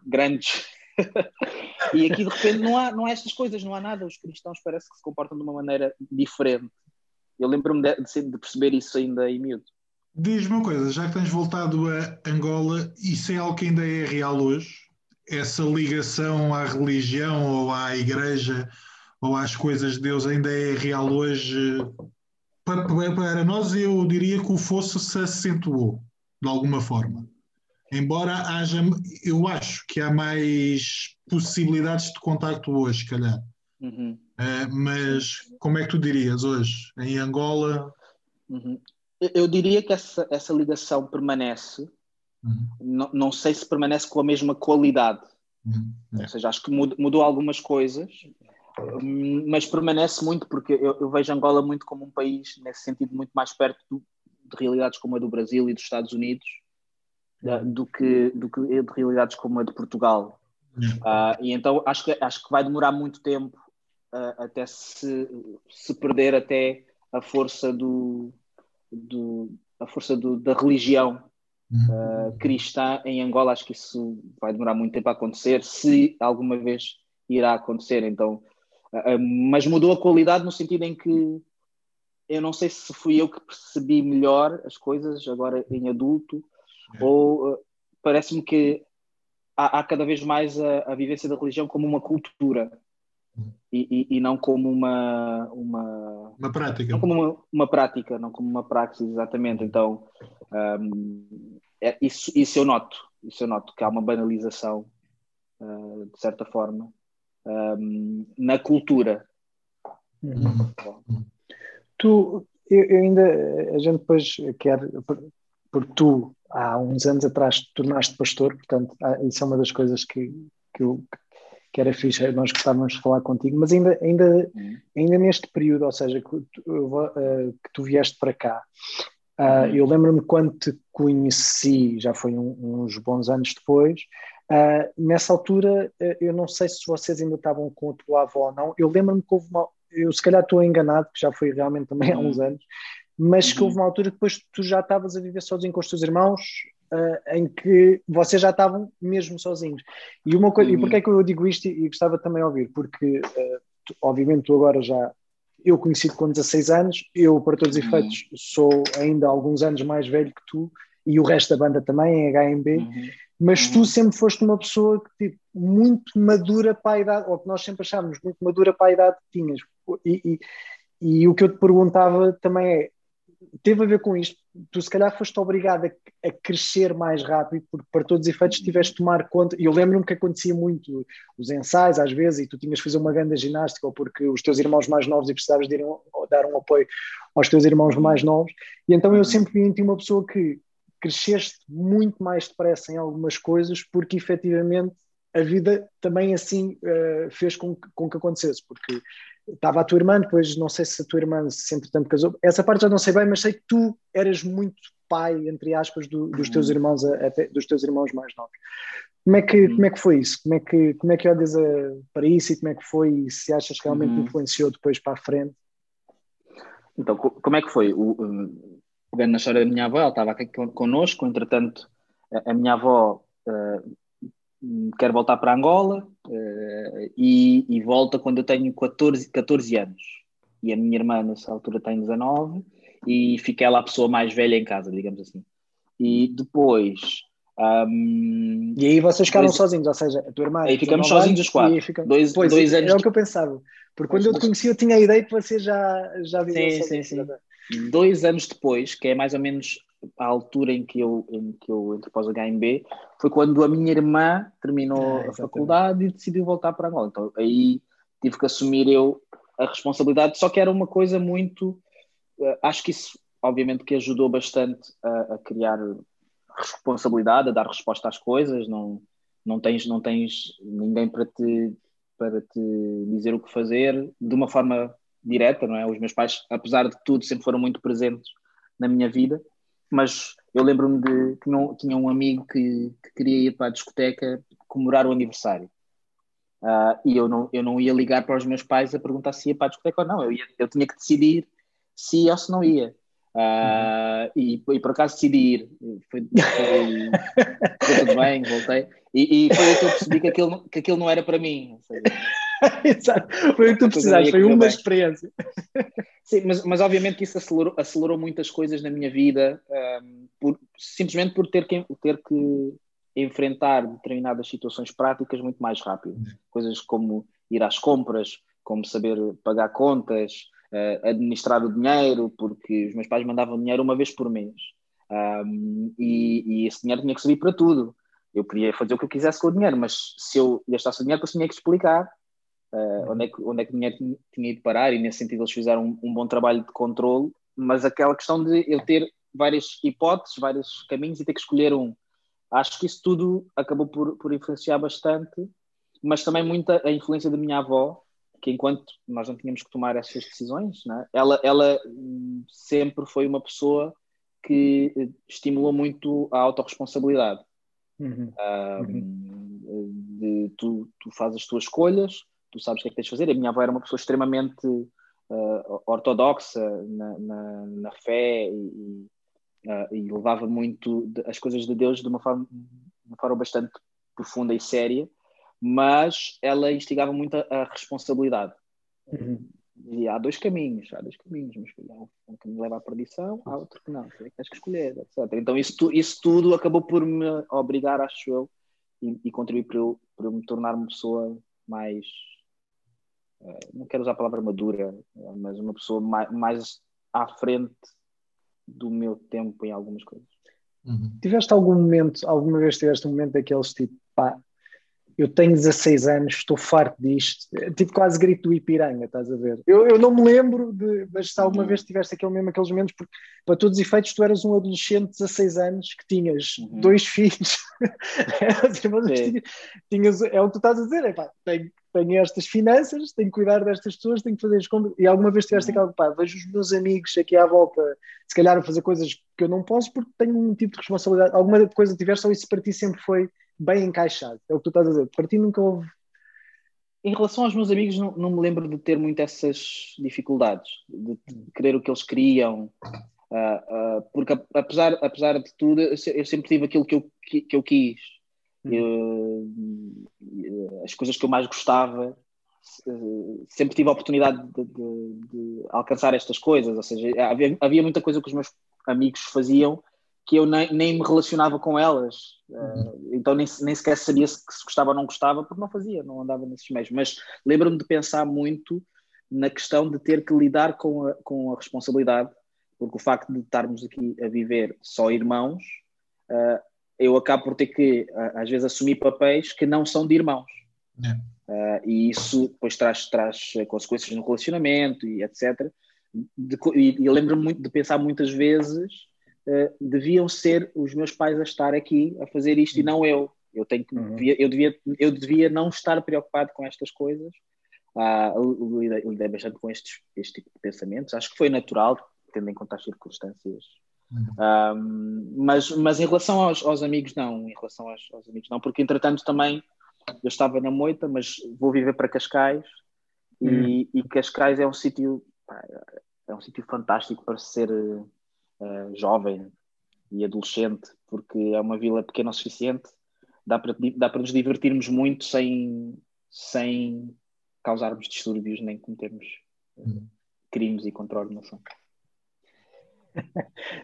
grandes. <laughs> e aqui de repente não há, não há estas coisas, não há nada, os cristãos parece que se comportam de uma maneira diferente. Eu lembro-me de, de, de perceber isso ainda em miúdo. Diz-me uma coisa, já que tens voltado a Angola, isso é algo que ainda é real hoje? Essa ligação à religião ou à igreja ou às coisas de Deus ainda é real hoje? Para, nós, eu diria que o fosso se acentuou, de alguma forma. Embora haja, eu acho que há mais possibilidades de contacto hoje, se calhar. Uhum. Uh, mas como é que tu dirias hoje, em Angola? Uhum. eu diria que essa, essa ligação permanece, uhum. não, não sei se permanece com a mesma qualidade. Uhum. Ou seja, acho que mudou, mudou algumas coisas, mas permanece muito porque eu, eu, vejo Angola muito como um país, nesse sentido, muito mais perto do, de realidades como a do Brasil e dos Estados Unidos do, que, do que de realidades como a de Portugal. Uh, e então acho que, acho que vai demorar muito tempo uh, até se, se perder até a força do, do a força do, da religião uh, cristã em Angola. Acho que isso vai demorar muito tempo a acontecer, se alguma vez irá acontecer. Então, mas mudou a qualidade no sentido em que eu não sei se fui eu que percebi melhor as coisas agora em adulto é. ou uh, parece-me que há, há, cada vez mais a, a, vivência da religião como uma cultura uhum. e, e, e, não como uma uma, uma prática não como uma, uma, prática não como uma praxis exatamente então um, é, isso, isso eu noto isso eu noto que há uma banalização uh, de certa forma um, na cultura uhum. tu eu, eu ainda a gente depois quer porque tu há uns anos atrás tornaste pastor, portanto, isso é uma das coisas que, que, eu, que era fixe, nós gostávamos de falar contigo, mas ainda, ainda, ainda neste período, ou seja, que tu, uh, que tu vieste para cá, uh, eu lembro-me quando te conheci, já foi um, uns bons anos depois, uh, nessa altura, eu não sei se vocês ainda estavam com a tua avó ou não, eu lembro-me que houve uma, eu se calhar estou enganado, que já foi realmente também há uns uhum. anos, mas que houve uhum. uma altura que depois tu já estavas a viver sozinho com os teus irmãos, uh, em que vocês já estavam mesmo sozinhos. E, uma coisa, uhum. e porquê é que eu digo isto e, e gostava também de ouvir? Porque, uh, tu, obviamente, tu agora já. Eu conheci-te com 16 anos, eu, para todos os uhum. efeitos, sou ainda alguns anos mais velho que tu, e o resto da banda também, em HMB, uhum. mas tu uhum. sempre foste uma pessoa que, tipo, muito madura para a idade, ou que nós sempre achávamos muito madura para a idade que tinhas. E, e, e o que eu te perguntava também é: teve a ver com isto. Tu, se calhar, foste obrigado a, a, crescer mais rápido, porque, para todos os efeitos, tiveste de tomar conta. E eu lembro-me que acontecia muito os ensaios, às vezes, e tu tinhas de fazer uma grande ginástica, ou porque os teus irmãos mais novos e precisavas de ir, dar um apoio aos teus irmãos mais novos. E então eu sempre vi em ti uma pessoa que cresceste muito mais depressa em algumas coisas, porque efetivamente a vida também assim uh, fez com que, com que acontecesse, porque estava a tua irmã, depois não sei se a tua irmã se entretanto casou, essa parte já não sei bem, mas sei que tu eras muito pai, entre aspas, do, dos teus uhum. irmãos, dos teus irmãos mais novos. Como é que, uhum. como é que foi isso? Como é que, como é que olhas a, para isso e como é que foi e se achas que realmente uhum. influenciou depois para a frente? Então, como é que foi? O, pegando na história da minha avó, ela estava aqui connosco, entretanto, a, a minha avó uh, quero voltar para Angola uh, e, e, volta quando eu tenho 14, 14 anos. E a minha irmã, nessa altura, tem 19 e fica ela a pessoa mais velha em casa, digamos assim. E depois. Um, e aí vocês ficaram sozinhos, ou seja, a tua irmã. Aí ficamos sozinhos os quatro. Fica... Dois, pois, dois anos. É o que eu pensava. Porque quando eu te conheci, eu tinha a ideia que você já, já vivia sim, sim, sim. Dois anos depois, que é mais ou menos a altura em que eu, em que eu entrei para os HMB, foi quando a minha irmã terminou ah, a faculdade e decidiu voltar para Angola. Então aí tive que assumir eu a responsabilidade, só que era uma coisa muito. Uh, acho que isso, obviamente, que ajudou bastante a, a, criar responsabilidade, a dar resposta às coisas. Não, não, tens, não tens ninguém para te, para te dizer o que fazer de uma forma direta, não é? Os meus pais, apesar de tudo, sempre foram muito presentes na minha vida mas eu lembro-me de que não, tinha um amigo que, que, queria ir para a discoteca comemorar o aniversário. Uh, e eu não, eu não ia ligar para os meus pais a perguntar se ia para a discoteca ou não. Eu, ia, eu tinha que decidir se ia ou se não ia. Uh, uhum. e, e, por acaso decidi ir. Foi, foi, foi tudo bem, voltei. E, e, foi aí que eu percebi que aquilo, que aquilo não era para mim. Exato. <laughs> Foi o que tu precisaste, foi uma experiência. Sim, mas, mas obviamente que isso acelerou, acelerou muitas coisas na minha vida, um, por, simplesmente por ter que, ter que enfrentar determinadas situações práticas muito mais rápido. Coisas como ir às compras, como saber pagar contas, uh, administrar o dinheiro, porque os meus pais mandavam dinheiro uma vez por mês. Um, e, e, esse dinheiro tinha que servir para tudo. Eu queria fazer o que eu quisesse com o dinheiro, mas se eu gastasse o dinheiro, depois tinha que explicar uh, onde, é que, onde é que o dinheiro tinha ido parar, e nesse sentido eles fizeram um, um bom trabalho de controle, mas aquela questão de eu ter várias hipóteses, vários caminhos e ter que escolher um. Acho que isso tudo acabou por, por influenciar bastante, mas também muita a influência da minha avó, que enquanto nós não tínhamos que tomar essas decisões, né, ela, ela sempre foi uma pessoa que estimulou muito a autorresponsabilidade. Uhum. uhum. de, tu, tu fazes as tuas escolhas, tu sabes o que é que tens de fazer. A minha avó era uma pessoa extremamente uh, ortodoxa na, na, na, fé e, uh, e levava muito de, as coisas de Deus de uma forma, uma forma bastante profunda e séria, mas ela instigava muito a, a responsabilidade. Uhum. Dizia, há dois caminhos, há dois caminhos, mas há um caminho leva à perdição, há outro que não, tens que escolher, etc. Então isso, tu, isso tudo acabou por me obrigar, acho eu, e, e contribuir para eu, para eu me tornar uma pessoa mais não quero usar a palavra madura, mas uma pessoa mais, mais à frente do meu tempo em algumas coisas. Uhum. Tiveste algum momento, alguma vez tiveste um momento daqueles tipo, pá, eu tenho 16 anos, estou farto disto, tipo quase grito do Ipiranga, estás a ver? Eu, eu não me lembro, de, mas se alguma uhum. vez tiveste aquele mesmo aqueles momentos, porque para todos os efeitos tu eras um adolescente de 16 anos que tinhas uhum. dois <laughs> filhos, tinhas, tinhas, é o que tu estás a dizer, é pá, tenho, tenho estas finanças, tenho que cuidar destas pessoas, tenho que fazer as compras. E alguma vez tiveste aquela, pá, vejo os meus amigos aqui à volta, se calhar a fazer coisas que eu não posso porque tenho um tipo de responsabilidade. Alguma coisa tiveste ou isso para ti sempre foi bem encaixado? É o que tu estás a dizer. Para ti nunca houve. Em relação aos meus amigos, não, não me lembro de ter muito essas dificuldades, de, de querer o que eles queriam. Uh, uh, porque apesar, apesar de tudo, eu sempre tive aquilo que eu, que, que eu quis eu, as coisas que eu mais gostava, sempre tive a oportunidade de, de, de alcançar estas coisas. Ou seja, havia, havia, muita coisa que os meus amigos faziam que eu nem, nem me relacionava com elas. Uhum. então nem, nem sequer sabia se, se gostava ou não gostava, porque não fazia, não andava nesses meios. Mas lembro-me de pensar muito na questão de ter que lidar com a, com a responsabilidade, porque o facto de estarmos aqui a viver só irmãos uh, eu acabo por ter que, às vezes, assumir papéis que não são de irmãos. Uh, e isso depois traz, traz consequências no relacionamento e etc. De, e, eu lembro-me muito de pensar muitas vezes uh, deviam ser os meus pais a estar aqui a fazer isto uhum. e não eu. Eu, tenho que, uhum. devia, eu, devia, eu devia não estar preocupado com estas coisas. Uh, lidei, lidei bastante com estes, este tipo de pensamentos. Acho que foi natural, tendo em conta as circunstâncias um, mas, mas em relação aos, aos, amigos, não. Em relação aos, aos, amigos, não. Porque entretanto também eu estava na Moita, mas vou viver para Cascais e, uhum. e Cascais é um sítio é um sítio fantástico para ser uh, jovem e adolescente, porque é uma vila pequena o suficiente, dá para, dá para nos divertirmos muito sem, sem causarmos distúrbios nem cometermos uh, crimes e contra-ordenação.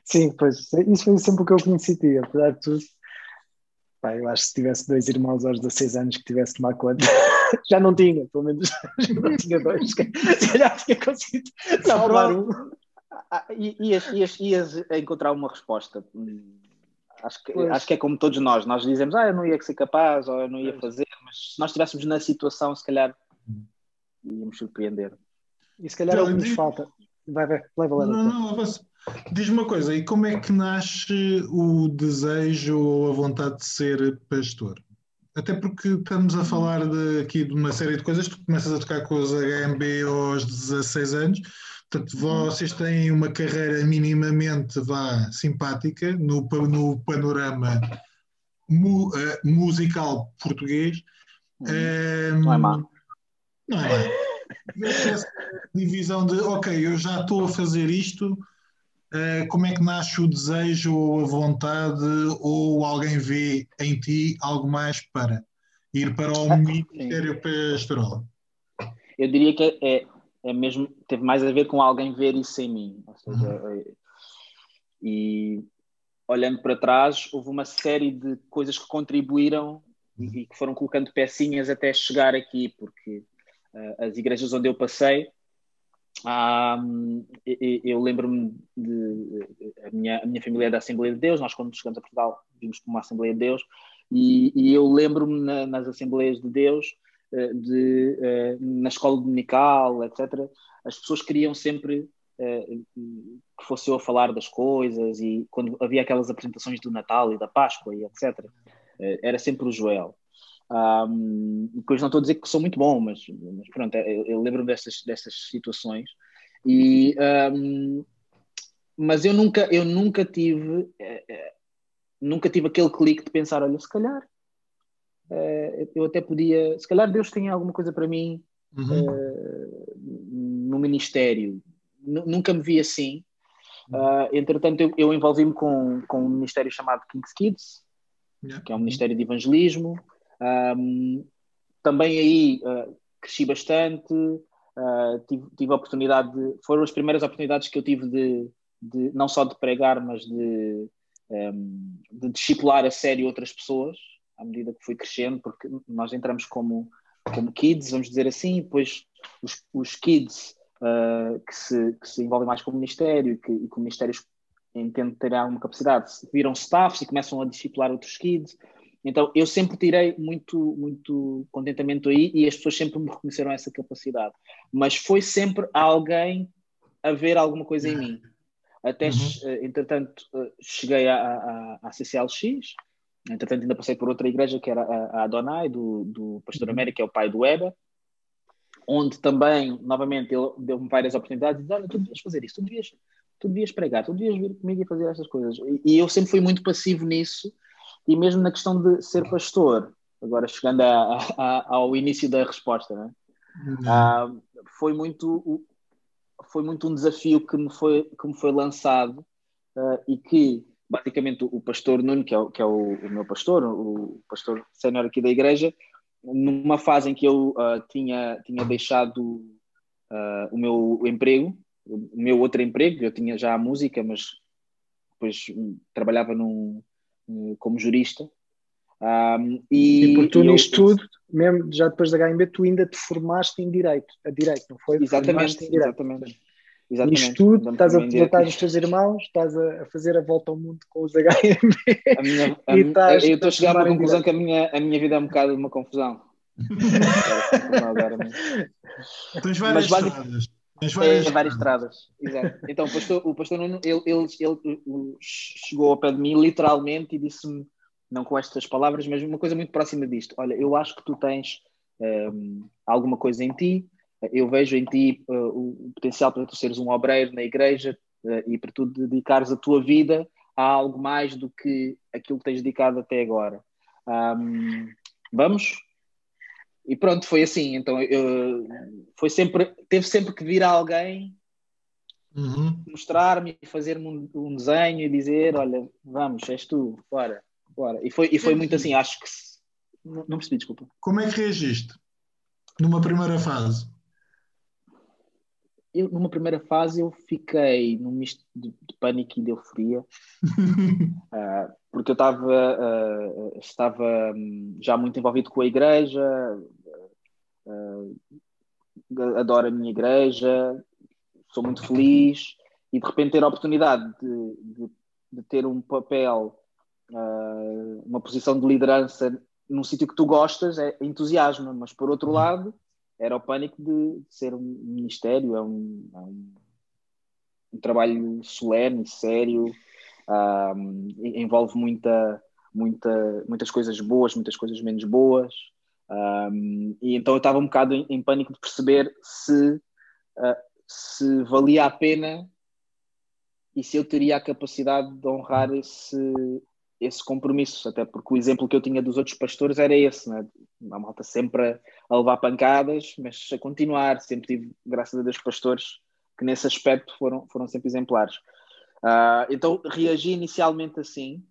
Sim, pois, isso foi sempre o que eu conheci ti, apesar de tudo. Pá, eu acho que se tivesse dois irmãos aos 16 anos que tivesse que tomar conta, <laughs> já não tinha, pelo menos <laughs> já não tinha dois, se calhar tinha conseguido salvar um. Ah, ias, ias, ias encontrar uma resposta. Acho que, acho que é como todos nós, nós dizemos, ah, eu não ia ser capaz, ou eu não ia fazer, mas se nós estivéssemos na situação, se calhar íamos surpreender. E se calhar é o que nos falta. Vai, vai, leva, leva. Não, não, Diz-me uma coisa, e como é que nasce o desejo ou a vontade de ser pastor? Até porque estamos a falar de, aqui de uma série de coisas, tu começas a tocar com os HMB aos 16 anos, portanto vocês têm uma carreira minimamente vá, simpática no, no panorama mu, uh, musical português. Um, não é má. Não é má. Essa divisão de, ok, eu já estou a fazer isto, como é que nasce o desejo ou a vontade ou alguém vê em ti algo mais para ir para o ah, Ministério Pastoral? Eu diria que é, é mesmo, teve mais a ver com alguém ver isso em mim. Ou seja, uhum. É, e olhando para trás, houve uma série de coisas que contribuíram uhum. e que foram colocando pecinhas até chegar aqui, porque uh, as igrejas onde eu passei eu lembro-me de. A minha, a minha família é da Assembleia de Deus, nós, quando chegamos a Portugal, vimos para uma Assembleia de Deus, e, e eu lembro-me na, nas Assembleias de Deus, eh, de, eh, na escola dominical, etc., as pessoas queriam sempre eh, que fosse eu a falar das coisas e quando havia aquelas apresentações do Natal e da Páscoa e etc. Era sempre o Joel. Um, depois não estou a dizer que sou muito bom, mas, mas pronto, eu, eu lembro destas, destas situações. E, um, mas eu nunca, eu nunca tive, eh, nunca tive aquele clique de pensar, olha, se calhar eu até podia, se calhar Deus tem alguma coisa para mim uhum. no ministério. N nunca me vi assim. Uh, entretanto, eu, eu envolvi-me com, com um ministério chamado King's Kids, yeah. que é um ministério de evangelismo. Um, também aí uh, cresci bastante, uh, tive, tive a oportunidade de. Foram as primeiras oportunidades que eu tive de, de não só de pregar, mas de, um, de discipular a sério outras pessoas, à medida que fui crescendo, porque nós entramos como, como kids, vamos dizer assim, depois os, os kids uh, que, se, que se envolvem mais com o Ministério e que, e que o Ministério entende ter alguma capacidade, viram staffs e começam a discipular outros kids. Então, eu sempre tirei muito, muito contentamento aí e as pessoas sempre me reconheceram essa capacidade. Mas foi sempre alguém a ver alguma coisa em mim. Até, uhum. Eh, entretanto, eh, cheguei à, à, à CCLX, entretanto ainda passei por outra igreja que era a, a Adonai, do, do Pastor uhum. América, que é o pai do Weber, onde também, novamente, ele deu-me várias oportunidades e disse, olha, tu devias fazer isso, tu devias, tu devias pregar, tu devias vir comigo e fazer estas coisas. E, e eu sempre fui muito passivo nisso, e mesmo na questão de ser pastor, agora chegando a, a, ao início da resposta, né? Uhum. Ah, foi muito foi muito um desafio que me foi que me foi lançado uh, e que basicamente o pastor Nuno que é, o, que é o, o meu pastor o pastor sénior aqui da igreja numa fase em que eu uh, tinha tinha deixado uh, o meu emprego o meu outro emprego eu tinha já a música mas depois trabalhava num como jurista. Um, e, Sim, porque tu nisto tudo, mesmo já depois da HMB, tu ainda te formaste em Direito, a Direito, não foi? Exatamente, exatamente. Exatamente. Nisto tudo, estás a aproveitar os teus irmãos, estás a fazer a volta ao mundo com os HMB. A minha, a, <laughs> eu estou a chegar a uma conclusão que a minha, a minha vida é um bocado uma confusão. <laughs> Tens várias Mas. Tens várias, é, várias estradas. Exato. Então o pastor, o pastor Nuno, ele, ele, ele, chegou ao pé de mim literalmente e disse-me, não com estas palavras, mas uma coisa muito próxima disto. Olha, eu acho que tu tens um, ehm, alguma coisa em ti, eu vejo em ti uh, o potencial para tu seres um obreiro na igreja uh, e para tu dedicares a tua vida a algo mais do que aquilo que tens dedicado até agora. Um, vamos? E pronto, foi assim. Então, eu, foi sempre, teve sempre que vir alguém uhum. mostrar-me, fazer-me um, um, desenho e dizer: Olha, vamos, és tu, bora, bora. E foi, e foi muito assim. Acho que. Não, não percebi, desculpa. Como é que reagiste numa primeira fase? eu, numa primeira fase eu fiquei num misto de pânico e de euforia uh, <laughs> porque eu estava uh, estava um, já muito envolvido com a igreja uh, adoro a minha igreja sou muito feliz. E de repente ter a oportunidade de, de, de ter um papel uma posição de liderança num sítio que tu gostas é entusiasmo mas por outro uhum. lado era o pânico de, de ser um ministério, é um, é um, um trabalho solene, sério, um, envolve muita, muita, muitas coisas boas, muitas coisas menos boas. Um, e então eu estava um bocado em, em pânico de perceber se, uh, se valia a pena e se eu teria a capacidade de honrar esse, esse compromisso, até porque o exemplo que eu tinha dos outros pastores era esse, né? a malta sempre a, a levar pancadas, mas a continuar, sempre tive, graças a Deus, pastores que nesse aspecto foram, foram sempre exemplares. Uh, então reagi inicialmente assim,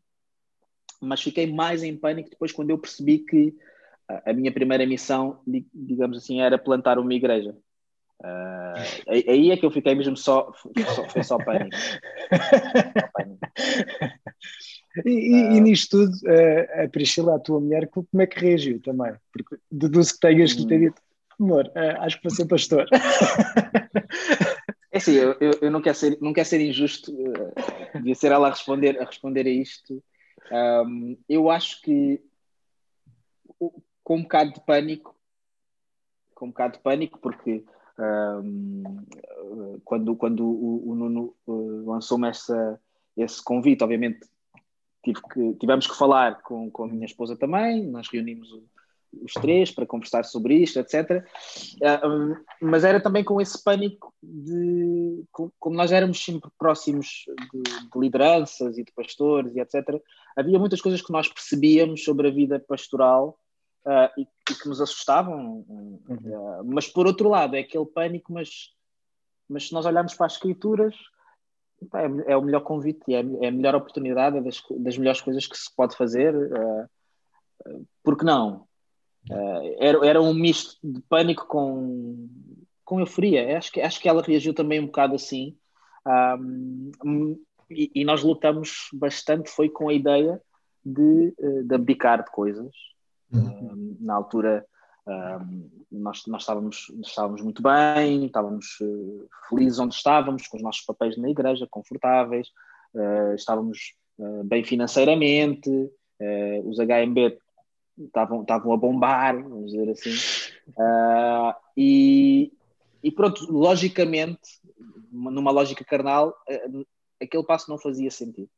mas fiquei mais em pânico depois quando eu percebi que a minha primeira missão, digamos assim, era plantar uma igreja. Uh, aí é que eu fiquei mesmo só, só foi só pânico. E, e, e, nisto tudo, a Priscila, a tua mulher, como é que reagiu também? Porque deduzo que tenhas que ter hum. dito, amor, acho que vou ser pastor. <laughs> É assim, eu, eu, eu, não, quero ser, não quero ser injusto, uh, devia ser ela a responder a, responder a isto. Um, eu acho que com um bocado de pânico, com um bocado de pânico, porque uh, quando, quando o, o Nuno uh, lançou-me esse convite, obviamente tive que, tivemos que falar com, com a minha esposa também, nós reunimos os três para conversar sobre isto, etc. Uh, mas era também com esse pânico de, como nós éramos sempre próximos de, de, lideranças e de pastores e etc. Havia muitas coisas que nós percebíamos sobre a vida pastoral uh, e, e, que nos assustavam. Uhum. Uh, mas por outro lado, é aquele pânico, mas, mas se nós olharmos para as escrituras, é, é o melhor convite, é, é a melhor oportunidade, é das, das melhores coisas que se pode fazer. Uh, porque não? Uh, era, era um misto de pânico com, com euforia. Acho que, acho que ela reagiu também um bocado assim. Um, e, e, nós lutamos bastante, foi com a ideia de, eh, de abdicar de coisas. Uhum. na altura, um, nós, nós estávamos, estávamos muito bem, estávamos uh, felizes onde estávamos, com os nossos papéis na igreja, confortáveis, uh, estávamos uh, bem financeiramente, os HMB estavam, a bombar, vamos dizer assim. Uh, e, e pronto, logicamente, numa lógica carnal, uh, aquele passo não fazia sentido.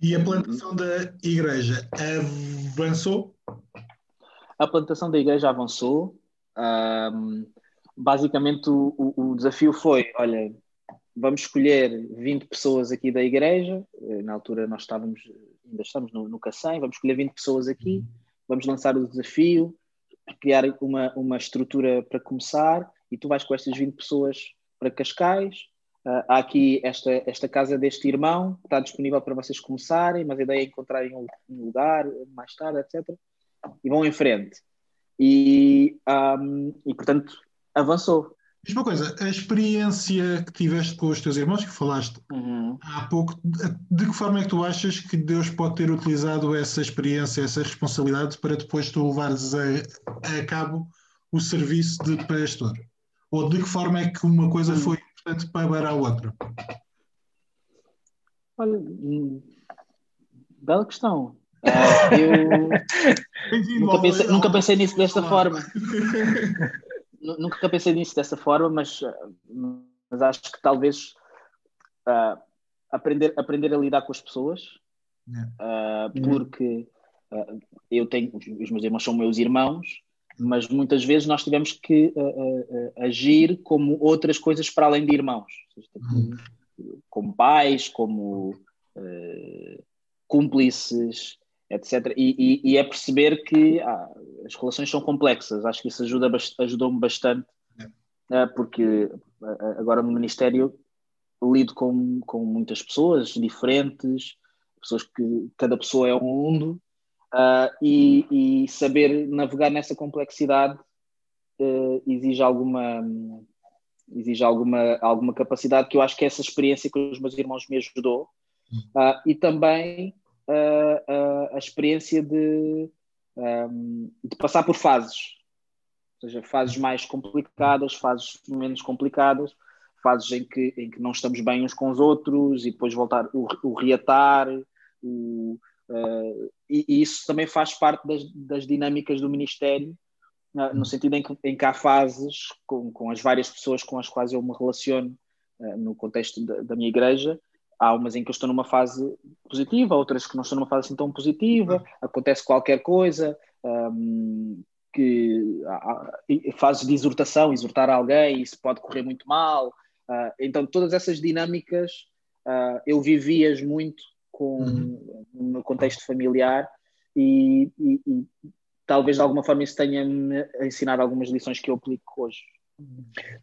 E a plantação da igreja avançou? A plantação da igreja avançou. Um, basicamente, o, o, o, desafio foi: olha, vamos escolher 20 pessoas aqui da igreja. Na altura, nós estávamos ainda estamos no, no vamos escolher 20 pessoas aqui, vamos lançar o desafio, criar uma, uma estrutura para começar e tu vais com estas 20 pessoas para Cascais. Uh, há aqui esta, esta casa deste irmão, está disponível para vocês começarem, mas a ideia é encontrarem um, um lugar mais tarde, etc. E vão em frente. E, um, e portanto, avançou. Diz uma coisa, a experiência que tiveste com os teus irmãos, que falaste uhum. há pouco, de que forma é que tu achas que Deus pode ter utilizado essa experiência, essa responsabilidade para depois tu levares a, a cabo o serviço de pastor? Ou de que forma é que uma coisa uhum. foi importante para a outra? Olha, hum, bela questão. Uh, <laughs> eu nunca pensei, nunca pensei nisso desta forma. <laughs> nunca pensei nisso dessa forma, mas, mas acho que talvez uh, aprender, aprender a lidar com as pessoas, uh, porque uh, eu tenho, os meus irmãos são meus irmãos, mas muitas vezes nós tivemos que agir como outras coisas para além de irmãos, uhum. como pais, como cúmplices, etc. E, e, e, é perceber que ah, as relações são complexas. Acho que isso ajuda, ajudou-me bastante, é. uh, porque uh, agora no Ministério lido com, com muitas pessoas diferentes, pessoas que cada pessoa é um mundo, uh, e, e, saber navegar nessa complexidade exige alguma exige alguma, alguma capacidade que eu acho que é essa experiência que os meus irmãos me ajudou uh, e também a, a, experiência de, um, de passar por fases, ou seja, fases mais complicadas, fases menos complicadas, fases em que, em que não estamos bem uns com os outros e depois voltar o, o reatar, o, uh, e, e, isso também faz parte das, das dinâmicas do Ministério, uh, no sentido em que, em que há fases com, com as várias pessoas com as quais eu me relaciono uh, no contexto da, da minha igreja, há umas em que eu estou numa fase positiva, outras que não estou numa fase assim tão positiva, acontece qualquer coisa, um, que há, fases de exortação, exortar alguém, isso pode correr muito mal. Uh, então, todas essas dinâmicas uh, eu vivi-as muito com, uhum. no contexto familiar e, e, e, talvez de alguma forma isso tenha-me ensinado algumas lições que eu aplico hoje.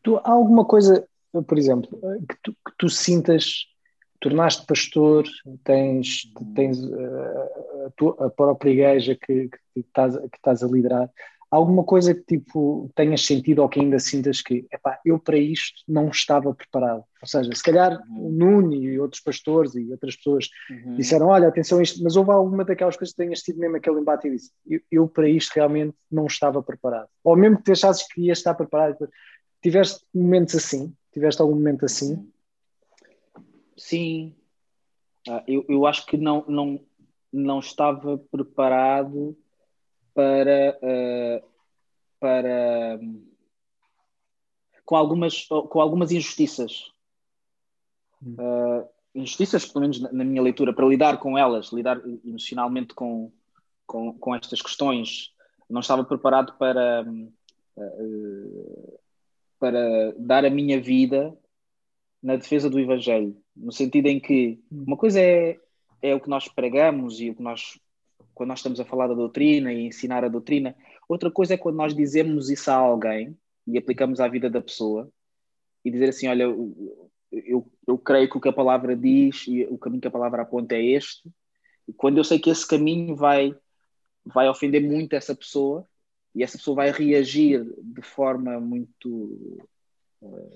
Tu, há alguma coisa, por exemplo, que tu, que tu sintas tornaste pastor, tens, tens uh, a, tua, a, própria igreja que, que, estás, que estás a liderar, alguma coisa que tipo tenhas sentido ou que ainda sintas que epá, eu para isto não estava preparado. Ou seja, se calhar o Nuno e outros pastores e outras pessoas uhum. disseram, olha, atenção a isto, mas houve alguma daquelas coisas que tenhas tido mesmo aquele embate e disse, eu, eu, para isto realmente não estava preparado. Ou mesmo que te achasses que ias estar preparado, tiveste momentos assim? Tiveste algum momento assim? Sim, ah, eu, eu acho que não, não, não estava preparado para, uh, para, com, algumas, com algumas injustiças. Uh, injustiças, pelo menos na, na, minha leitura, para lidar com elas, lidar emocionalmente com, com, com estas questões. Não estava preparado para, uh, para dar a minha vida na defesa do Evangelho, no sentido em que uma coisa é, é o que nós pregamos e o que nós, quando nós estamos a falar da doutrina e ensinar a doutrina, outra coisa é quando nós dizemos isso a alguém e aplicamos à vida da pessoa e dizer assim: olha, eu, eu creio que o que a palavra diz e o caminho que a palavra aponta é este, e quando eu sei que esse caminho vai, vai ofender muito essa pessoa e essa pessoa vai reagir de forma muito uh,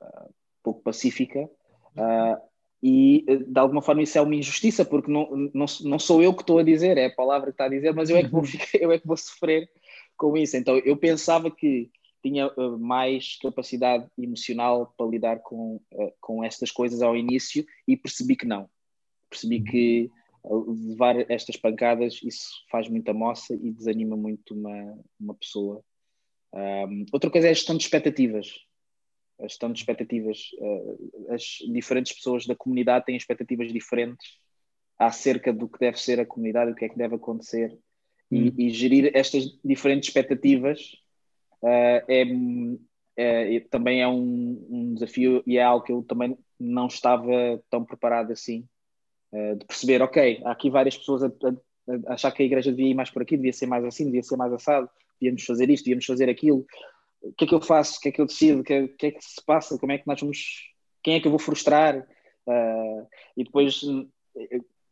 uh, pouco pacífica. Uh, e de alguma forma isso é uma injustiça, porque não, não, não sou eu que estou a dizer, é a palavra que está a dizer, mas eu é que vou, <laughs> eu é que vou sofrer com isso. Então eu pensava que tinha uh, mais capacidade emocional para lidar com, uh, com estas coisas ao início e percebi que não. Percebi que levar estas pancadas isso faz muita moça e desanima muito uma, uma pessoa. Um, outra coisa é a gestão de expectativas. A gestão de expectativas. Uh, as diferentes pessoas da comunidade têm expectativas diferentes acerca do que deve ser a comunidade, o que é que deve acontecer. E, hum. e gerir estas diferentes expectativas uh, é, é, também é um, um, desafio e é algo que eu também não estava tão preparado assim uh, de perceber, ok, há aqui várias pessoas a, a, a, achar que a igreja devia ir mais por aqui, devia ser mais assim, devia ser mais assado, devíamos fazer isto, devíamos fazer aquilo. O que é que eu faço? O que é que eu decido? O que, é, que, é que se passa? Como é que nós vamos. Quem é que eu vou frustrar? Uh, e depois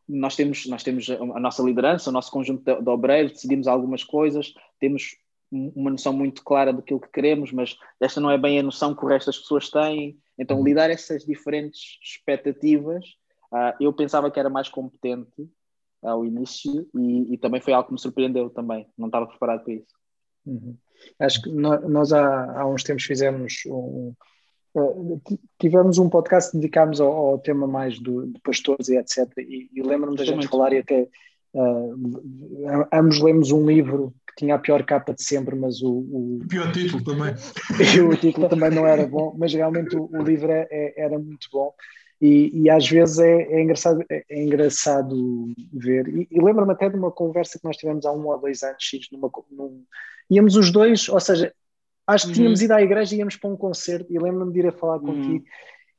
nós temos, nós temos a nossa liderança, o nosso conjunto de, de obreiros, decidimos algumas coisas, temos uma noção muito clara daquilo que queremos, mas esta não é bem a noção que o resto das pessoas têm. Então, uhum. lidar essas diferentes expectativas, uh, eu pensava que era mais competente ao início e, e, também foi algo que me surpreendeu também. Não estava preparado para isso. Uhum. Acho que nós há, há uns tempos fizemos um, uh, tivemos um podcast que dedicámos ao, ao, tema mais do, de pastores e etc. E, e lembro-me da gente falar e até uh, ambos lemos um livro tinha a pior capa de sempre, mas o. O, o pior título também. <laughs> o título também não era bom, mas realmente o, o livro é, é, era muito bom. E, e às vezes é, é engraçado, é, é, engraçado ver. E, e lembro-me até de uma conversa que nós tivemos há um ou dois anos, numa, num, íamos os dois, ou seja, acho que tínhamos uhum. ido à igreja e íamos para um concerto, e lembro-me de ir a falar uhum. contigo.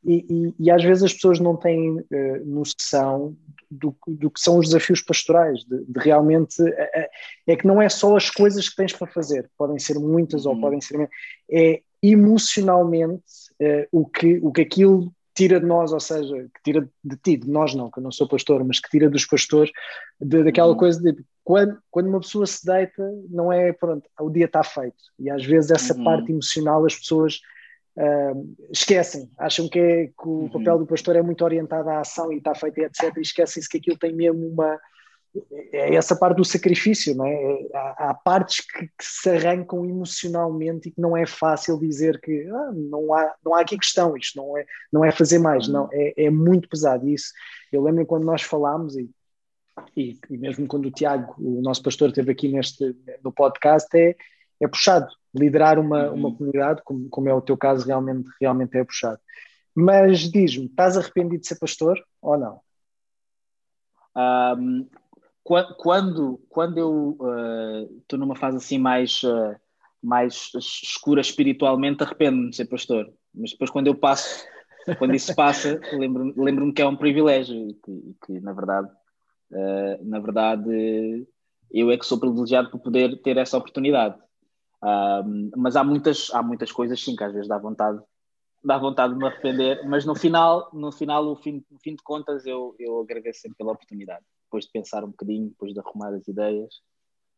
E, e, e, às vezes as pessoas não têm uh, noção do, do, que são os desafios pastorais, de, de realmente é, é, que não é só as coisas que tens para fazer, podem ser muitas uhum. ou podem ser é emocionalmente uh, o, que, o que aquilo tira de nós, ou seja, que tira de ti, de nós não, que eu não sou pastor, mas que tira dos pastores, de, daquela uhum. coisa de quando, quando uma pessoa se deita, não é pronto, o dia está feito. E às vezes essa uhum. parte emocional as pessoas uh, esquecem, acham que, é, que o uhum. papel do pastor é muito orientado à ação e está feito, etc. E esquecem-se que aquilo tem mesmo uma. É essa parte do sacrifício, não é? Há, há partes que, que, se arrancam emocionalmente e que não é fácil dizer que ah, não, há, não há aqui questão, isto não é, não é fazer mais, não, é, é muito pesado isso. Eu lembro quando nós falámos e, e, e, mesmo quando o Tiago, o nosso pastor, esteve aqui neste, no podcast, é, é puxado. Liderar uma, uhum. uma comunidade, como, como é o teu caso, realmente, realmente é puxado. Mas diz-me, estás arrependido de ser pastor ou não? Um, quando, quando eu estou uh, numa fase assim mais, uh, mais escura espiritualmente, arrependo-me de ser pastor. Mas depois, quando eu passo, quando isso passa, lembro-me lembro que é um privilégio e que, que na verdade, uh, na verdade, eu é que sou privilegiado por poder ter essa oportunidade mas há muitas, há muitas coisas sim que às vezes dá vontade, dá vontade de me arrepender, mas no final, no final, no fim, no fim de contas, eu, eu agradeço sempre pela oportunidade. Depois de pensar um bocadinho, depois de arrumar as ideias,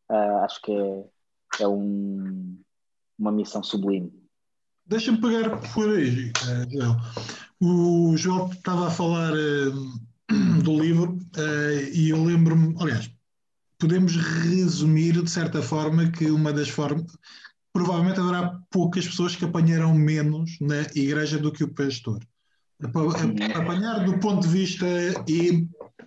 uh, acho que é, é um, uma missão sublime. Deixa-me pegar por aí, uh, João. O João estava a falar uh, <clears throat> do livro e eu lembro-me, aliás, podemos resumir, de certa forma, que uma das formas. Provavelmente haverá poucas pessoas que apanharão menos na igreja do que o pastor. Apanhar do ponto de vista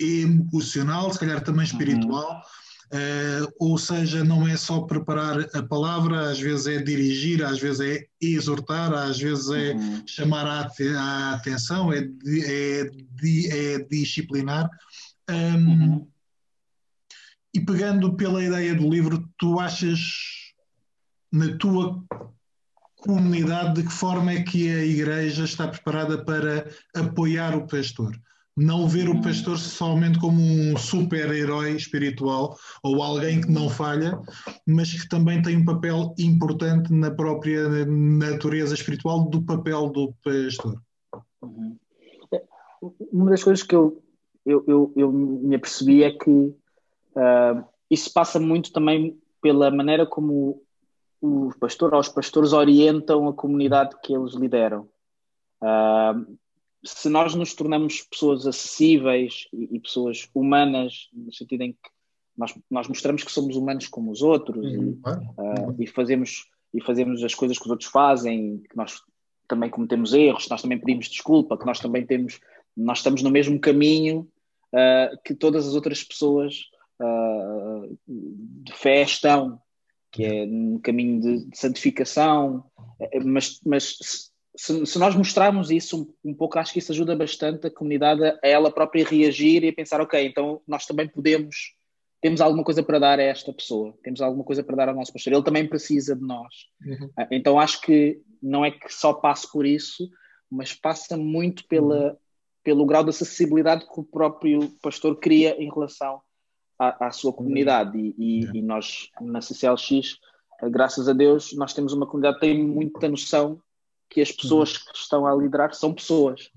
emocional, se calhar também espiritual, Uh, ou seja, não é só preparar a palavra, às vezes é dirigir, às vezes é exortar, às vezes é uhum. chamar a, a, atenção, é, é, é disciplinar. Um, uhum. E pegando pela ideia do livro, tu achas na tua comunidade de que forma é que a igreja está preparada para apoiar o pastor? Não ver o uhum. pastor somente como um super-herói espiritual ou alguém que não falha, mas que também tem um papel importante na própria natureza espiritual do papel do pastor. Uhum. Uma das coisas que eu, eu, eu, eu me apercebi é que Uh, isso passa muito também pela maneira como o pastor ou os pastores orientam a comunidade que eles lideram. Uh, se nós nos tornamos pessoas acessíveis e, e, pessoas humanas, no sentido em que nós, nós mostramos que somos humanos como os outros uhum. e, uh, e, fazemos, e fazemos as coisas que os outros fazem, que nós também cometemos erros, nós também pedimos desculpa, que nós também temos, nós estamos no mesmo caminho uh, que todas as outras pessoas uh, de fé estão, que é um caminho de, de santificação, eh, mas, mas se, se, nós mostrarmos isso um, um, pouco, acho que isso ajuda bastante a comunidade a, ela própria reagir e a pensar, ok, então nós também podemos, temos alguma coisa para dar a esta pessoa, temos alguma coisa para dar ao nosso pastor, ele também precisa de nós. Uhum. Ah, então acho que não é que só passe por isso, mas passa muito pela, uhum. pelo grau de acessibilidade que o próprio pastor cria em relação à, à sua comunidade. E, e, é. e, nós, na CCLX, graças a Deus, nós temos uma comunidade que tem muita noção que as pessoas uhum. que estão a liderar são pessoas.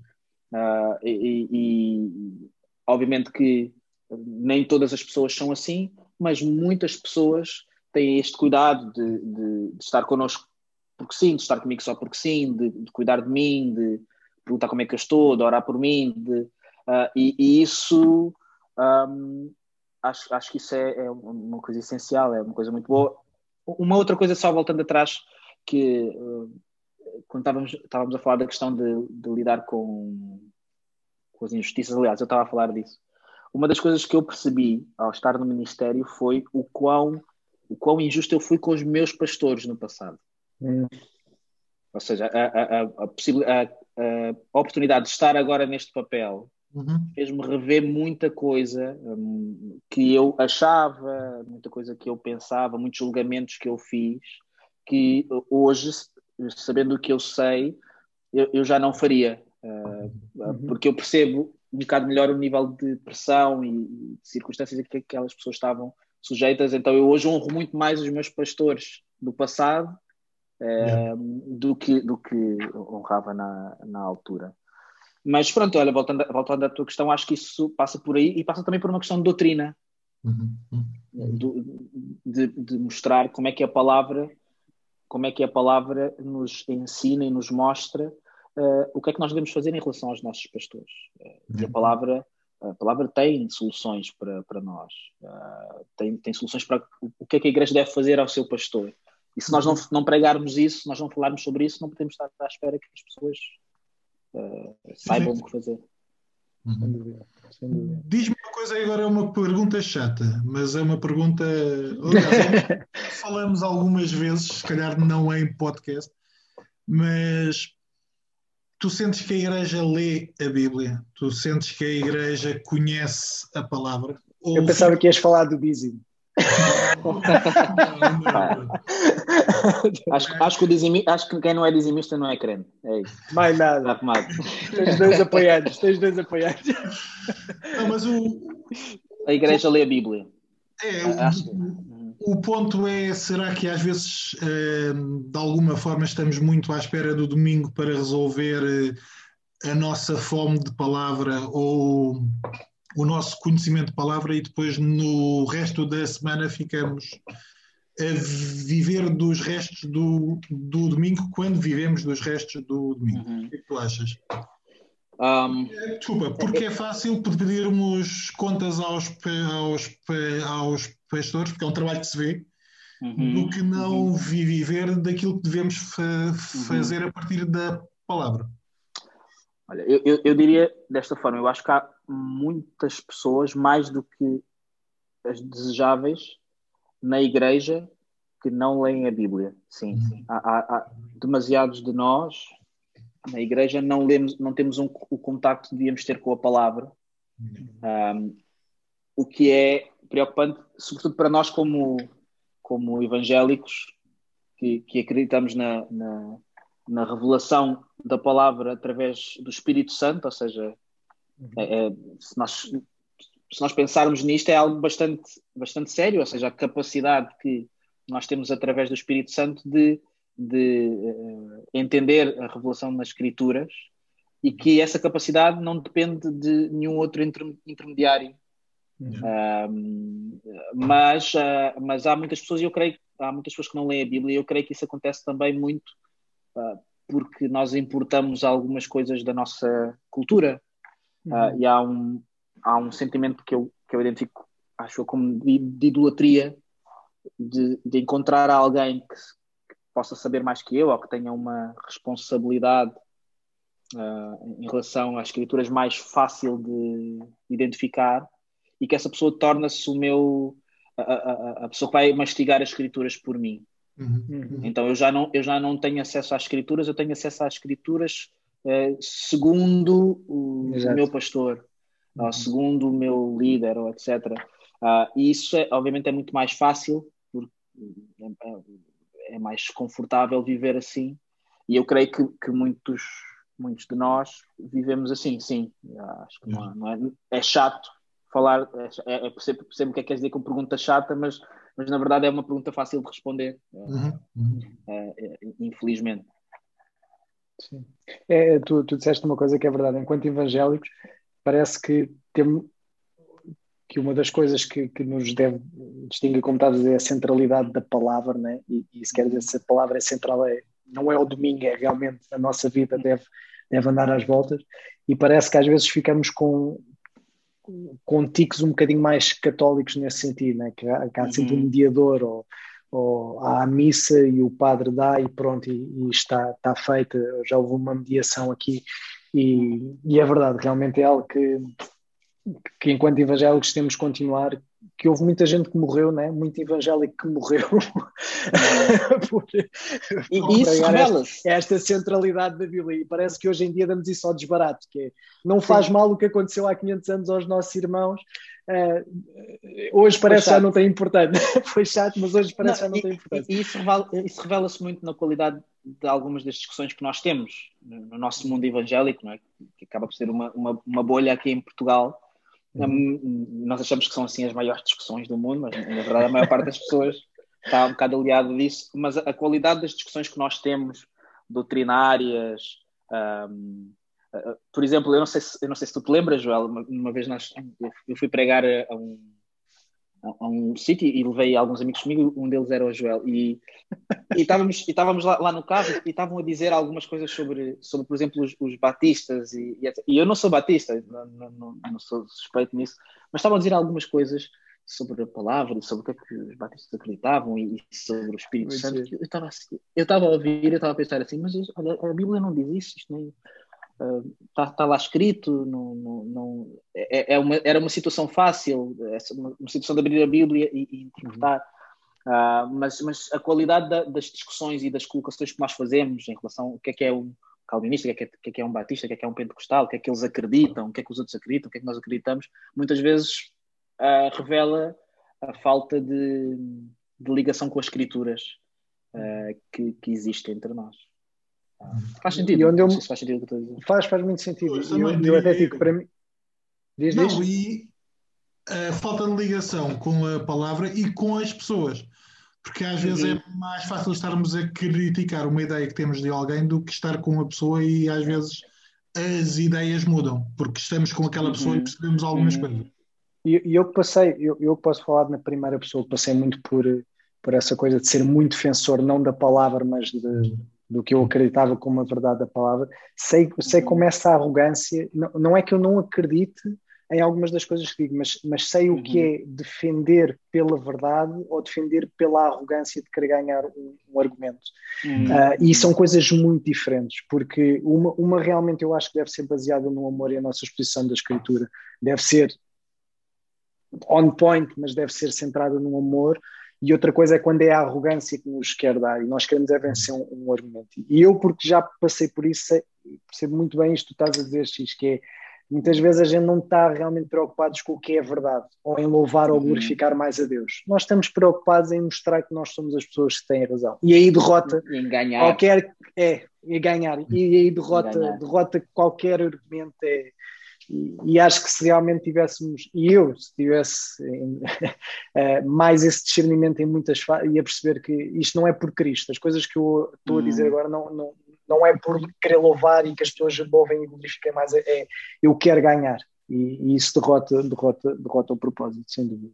Uh, e, e, obviamente que nem todas as pessoas são assim, mas muitas pessoas têm este cuidado de, de, de estar connosco porque sim, de estar comigo só porque sim, de, de, cuidar de mim, de perguntar como é que eu estou, de orar por mim, de, uh, e, e, isso um, acho, acho que isso é, é, uma coisa essencial, é uma coisa muito boa. Uma outra coisa, só voltando atrás, que uh, quando estávamos, estávamos a falar da questão de, de lidar com, com, as injustiças, aliás, eu estava a falar disso. Uma das coisas que eu percebi ao estar no Ministério foi o quão, o quão injusto eu fui com os meus pastores no passado. Hum. Ou seja, a, a, a, a, oportunidade de estar agora neste papel Uhum. Fez-me rever muita coisa um, que eu achava, muita coisa que eu pensava, muitos julgamentos que eu fiz, que hoje, sabendo o que eu sei, eu, eu já não faria, uh, uhum. porque eu percebo um bocado melhor o nível de pressão e, de circunstâncias a que aquelas pessoas estavam sujeitas. Então, eu hoje honro muito mais os meus pastores do passado uh, do, que, do que honrava na, na altura. Mas pronto, olha, voltando, voltando à tua questão, acho que isso passa por aí e passa também por uma questão de doutrina. Uhum. uhum. De, de, mostrar como é que a palavra como é que a palavra nos ensina e nos mostra uh, o que é que nós devemos fazer em relação aos nossos pastores. Uh, e a uhum. palavra, a palavra tem soluções para, para nós, uh, tem, tem soluções para o que é que a igreja deve fazer ao seu pastor. E se nós não, não pregarmos isso, nós não falarmos sobre isso, não podemos estar à espera que as pessoas uh, saibam o que fazer. Uhum. Sem dúvida. dúvida. Diz-me uma coisa agora, é uma pergunta chata, mas é uma pergunta. <laughs> <laughs> Falamos algumas vezes, se calhar não é em podcast, mas tu sentes que a igreja lê a Bíblia? Tu sentes que a igreja conhece a palavra? Eu pensava que ias falar do dízimo <laughs> acho, acho, que o dizimi, acho que quem não é dizimista não é crente. É isso. Mais nada. Está Tens dois apoiantes, tens dois apoiantes. Não, mas o... A igreja lê a Bíblia. É, o, o, ponto é, será que às vezes, eh, de alguma forma, estamos muito à espera do domingo para resolver eh, a nossa fome de palavra ou o nosso conhecimento de palavra e depois no resto da semana ficamos a viver dos restos do, do domingo quando vivemos dos restos do domingo. Uhum. O que, é que tu achas? Um, Desculpa, porque é fácil pedirmos contas aos, aos, aos pastores, porque é um trabalho que se vê, uhum, do que não uhum. viver daquilo que devemos fa uhum. fazer a partir da palavra. Olha, eu, eu, eu, diria desta forma, eu acho que há muitas pessoas, mais do que as desejáveis na igreja que não leem a Bíblia. Sim, sim. Há, há, há, demasiados de nós na igreja não lemos, não temos um, o contacto que devíamos ter com a palavra, um, o que é preocupante, sobretudo para nós como, como evangélicos que, que acreditamos na, na, na, revelação da palavra através do Espírito Santo, ou seja, é, é, se, nós, se nós pensarmos nisto é algo bastante, bastante sério, ou seja, a capacidade que nós temos através do Espírito Santo de, de uh, entender a revelação nas Escrituras e que essa capacidade não depende de nenhum outro inter intermediário. Uhum. mas, uh, mas há muitas pessoas, e eu creio há muitas pessoas que não leem a Bíblia, e eu creio que isso acontece também muito uh, porque nós importamos algumas coisas da nossa cultura. Uhum. e há um, há um sentimento que eu, que eu identifico, acho como de, de idolatria, de, de encontrar alguém que, possa saber mais que eu ou que tenha uma responsabilidade uh, em relação às escrituras mais fácil de identificar e que essa pessoa torna-se o meu a, a, a, pessoa que vai mastigar as escrituras por mim. Uhum. uhum. Então eu já não eu já não tenho acesso às escrituras, eu tenho acesso às escrituras uh, segundo o, meu pastor, uhum. ou segundo o meu líder, ou etc. Uh, e isso, é, obviamente, é muito mais fácil, porque é, é, mais confortável viver assim. E eu creio que, que muitos, muitos de nós vivemos assim, sim. Acho que não, não é, é chato falar, é, é, é percebo, percebo o que é que quer dizer com pergunta chata, mas, mas na verdade é uma pergunta fácil de responder, uhum. uhum. É, é, infelizmente. Sim. É, tu, tu disseste uma coisa que é verdade, enquanto evangélicos, parece que temos que uma das coisas que, que nos deve distinguir, como estás a dizer, é a centralidade da palavra, né? e, e se quer dizer se a palavra é central, é, não é o domingo, é realmente a nossa vida deve, deve andar às voltas, e parece que às vezes ficamos com, com tiques um bocadinho mais católicos nesse sentido, né? que, há, que há sempre um uhum. mediador, ou, ou há a missa e o padre dá e pronto, e, e está, está feita, já houve uma mediação aqui, e, e é verdade, realmente é algo que que enquanto evangélicos temos que continuar, que houve muita gente que morreu, né? muito evangélico que morreu <laughs> por, e por isso esta, esta, centralidade da Bíblia e parece que hoje em dia damos isso ao desbarato, que é, não faz Sim. mal o que aconteceu há 500 anos aos nossos irmãos uh, hoje parece que já não tem importância <laughs> foi chato, mas hoje parece não, já não tem importância e isso revela-se revela muito na qualidade de algumas das discussões que nós temos no nosso mundo evangélico, não é? que acaba por ser uma, uma, uma bolha aqui em Portugal. Nós achamos que são assim as maiores discussões do mundo, mas na verdade a maior parte das pessoas está um bocado aliado disso. Mas a qualidade das discussões que nós temos, doutrinárias, um, por exemplo, eu não, sei se, eu não sei se tu te lembras, Joel, uma, uma vez nós, eu fui pregar a um, a um sítio e levei alguns amigos comigo, um deles era o Joel, e, <laughs> e estávamos, e estávamos lá, lá, no carro e estavam a dizer algumas coisas sobre, sobre por exemplo, os, os batistas, e, e, e, eu não sou batista, não, não, não, sou suspeito nisso, mas estavam a dizer algumas coisas sobre a palavra e sobre o que é que os batistas acreditavam e, e sobre o Espírito Santo. Eu estava, assim, eu estava a ouvir, eu estava a pensar assim, mas olha, a Bíblia não diz isso, isto nem está, uh, tá lá escrito, não, não, não é, é, uma, era uma situação fácil, uma, uma, situação de abrir a Bíblia e, e interpretar, uh, mas, mas a qualidade da, das discussões e das colocações que nós fazemos em relação ao que é que é um calvinista, o que é que é, que é, que é um batista, o que é que é um pentecostal, o que é que eles acreditam, o que é que os outros acreditam, o que é que nós acreditamos, muitas vezes uh, revela a falta de, de, ligação com as escrituras que, que existe entre nós. Faz sentido. E onde eu, faz sentido Faz, faz muito sentido. E eu, eu até digo para mim. Diz, não, diz? e a falta de ligação com a palavra e com as pessoas. Porque às vezes é mais fácil estarmos a criticar uma ideia que temos de alguém do que estar com uma pessoa e às vezes as ideias mudam, porque estamos com aquela pessoa uhum. e percebemos algumas uhum. coisas. E eu, eu passei, eu, eu posso falar na primeira pessoa, passei muito por, por essa coisa de ser muito defensor, não da palavra, mas de, do que eu acreditava como a verdade da palavra, sei, sei como essa arrogância, não, não é que eu não acredite em algumas das coisas que digo, mas, mas sei o que uhum. é defender pela verdade ou defender pela arrogância de querer ganhar um, um argumento. Uhum. Uh, e são coisas muito diferentes, porque uma, uma realmente eu acho que deve ser baseada no amor e a nossa exposição da escritura, deve ser on point, mas deve ser centrada no amor. E outra coisa é quando é a arrogância que nos quer dar e nós queremos é vencer um, um argumento. E eu, porque já passei por isso, sei, percebo muito bem isto que tu estás a dizer, X, que é muitas vezes a gente não está realmente preocupados com o que é verdade ou em louvar ou uhum. glorificar mais a Deus. Nós estamos preocupados em mostrar que nós somos as pessoas que têm razão. E aí derrota em ganhar. qualquer é e ganhar e aí derrota derrota qualquer argumento é e, e, acho que se realmente tivéssemos, e eu, se tivesse uh, <laughs> mais esse discernimento em muitas fases, ia perceber que isto não é por Cristo. As coisas que eu estou a dizer hum. agora não, não, não é por querer louvar e que as pessoas louvem e glorifiquem mais, é, é eu quero ganhar. E, e, isso derrota, derrota, derrota o propósito, sem dúvida.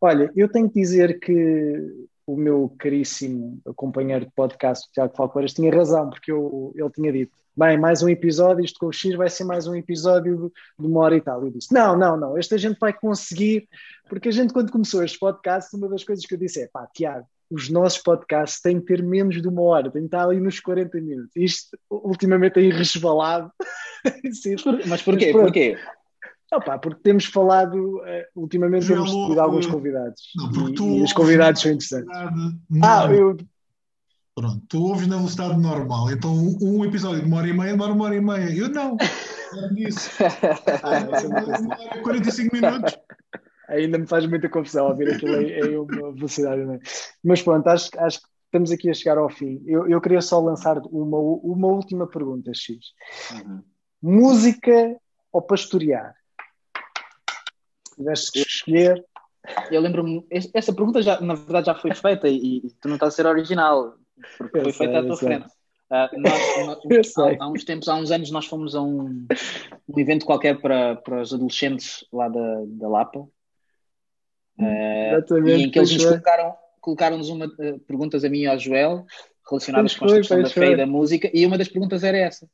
Olha, eu tenho que dizer que o meu caríssimo companheiro de podcast, Tiago Falcoeiras, tinha razão, porque eu, ele tinha dito bem, mais um episódio, isto com o X vai ser mais um episódio de uma hora e tal. Eu disse, não, não, não, esta gente vai conseguir, porque a gente quando começou este podcast, uma das coisas que eu disse é, pá, Tiago, os nossos podcasts têm que ter menos de uma hora, têm que estar ali nos 40 minutos. Isto ultimamente aí resvalado. <laughs> Mas porquê? Mas, porquê? Pá, porque temos falado, uh, ultimamente temos tido alguns convidados. Não, e, e os convidados são interessantes. Ah, eu, Pronto, tu ouves na velocidade normal, então um episódio de uma hora e meia demora uma hora e meia. Eu não, é disso. <laughs> ah, 45 minutos. Ainda me faz muita confusão ouvir aquilo em, em uma velocidade. É? Mas pronto, acho, acho que estamos aqui a chegar ao fim. Eu, eu queria só lançar uma, uma última pergunta, X. Uhum. Música ou pastorear? Tiveste que escolher. Eu lembro-me, essa pergunta já, na verdade já foi feita e, e tu não estás a ser original porque foi feita à tua frente. Uh, nós, nós, <laughs> há, há, uns tempos, há uns anos, nós fomos a um, um evento qualquer para, para os adolescentes lá da, da Lapa. Uh, e em que eles nos colocaram, colocaram-nos uma, uh, perguntas a mim e ao Joel relacionadas com a questão da fé e da música, e uma das perguntas era essa.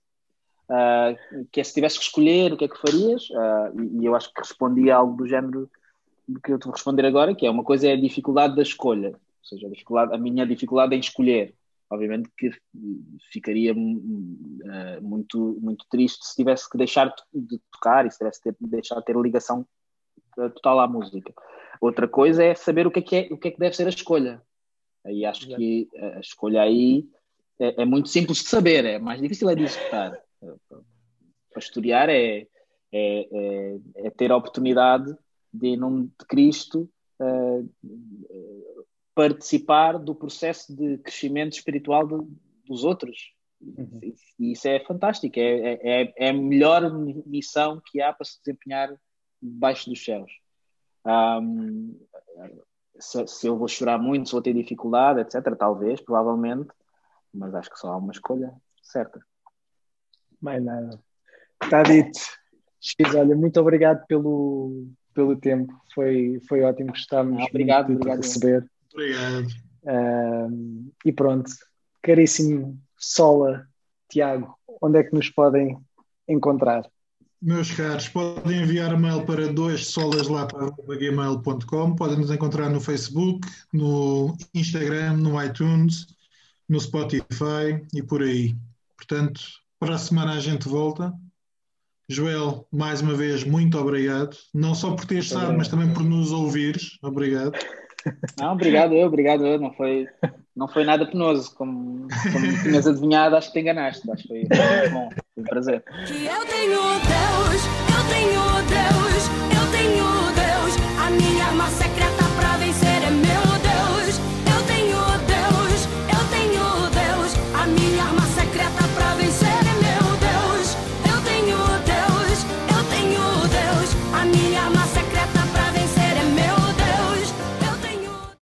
Que é se tivesse que escolher o que é que farias, e, e, eu acho que respondi algo do género do que eu te vou responder agora, que é uma coisa é a dificuldade da escolha, seja, a, dificuldade, a minha dificuldade em escolher. Obviamente que ficaria uh, muito, muito triste se tivesse que deixar de tocar e se tivesse que deixar de ter ligação uh, total à música. Outra coisa é saber o que é que, é, o que, é que deve ser a escolha. Aí acho que a escolha aí é, é, muito simples de saber, é mais difícil é de executar. Pastorear é, é, é, é ter a oportunidade de, em nome de Cristo, uh, participar do processo de crescimento espiritual de, dos outros. Uhum. E isso é fantástico, é, é, é, a melhor missão que há para se desempenhar debaixo dos céus. Um, se, se, eu vou chorar muito, se vou ter dificuldade, etc., talvez, provavelmente, mas acho que só há uma escolha certa. Mais nada. Está dito. X, olha, muito obrigado pelo, pelo tempo. Foi, foi ótimo, gostámos obrigado, de obrigado, receber. Obrigado. Uh, e pronto, caríssimo Sola, Tiago, onde é que nos podem encontrar? Meus caros, podem enviar mail para dois solas lá para gmail.com, podem nos encontrar no Facebook, no Instagram, no iTunes, no Spotify e por aí. Portanto, para a semana a gente volta. Joel, mais uma vez, muito obrigado. Não só por ter estado, mas também por nos ouvires. Obrigado. Não, obrigado eu, obrigado eu. Não foi, não foi nada penoso. Como, como tinhas adivinhado, acho que te enganaste. Acho que foi, foi bom, foi um prazer. Eu tenho Deus, eu tenho Deus, eu tenho Deus, a minha secreta.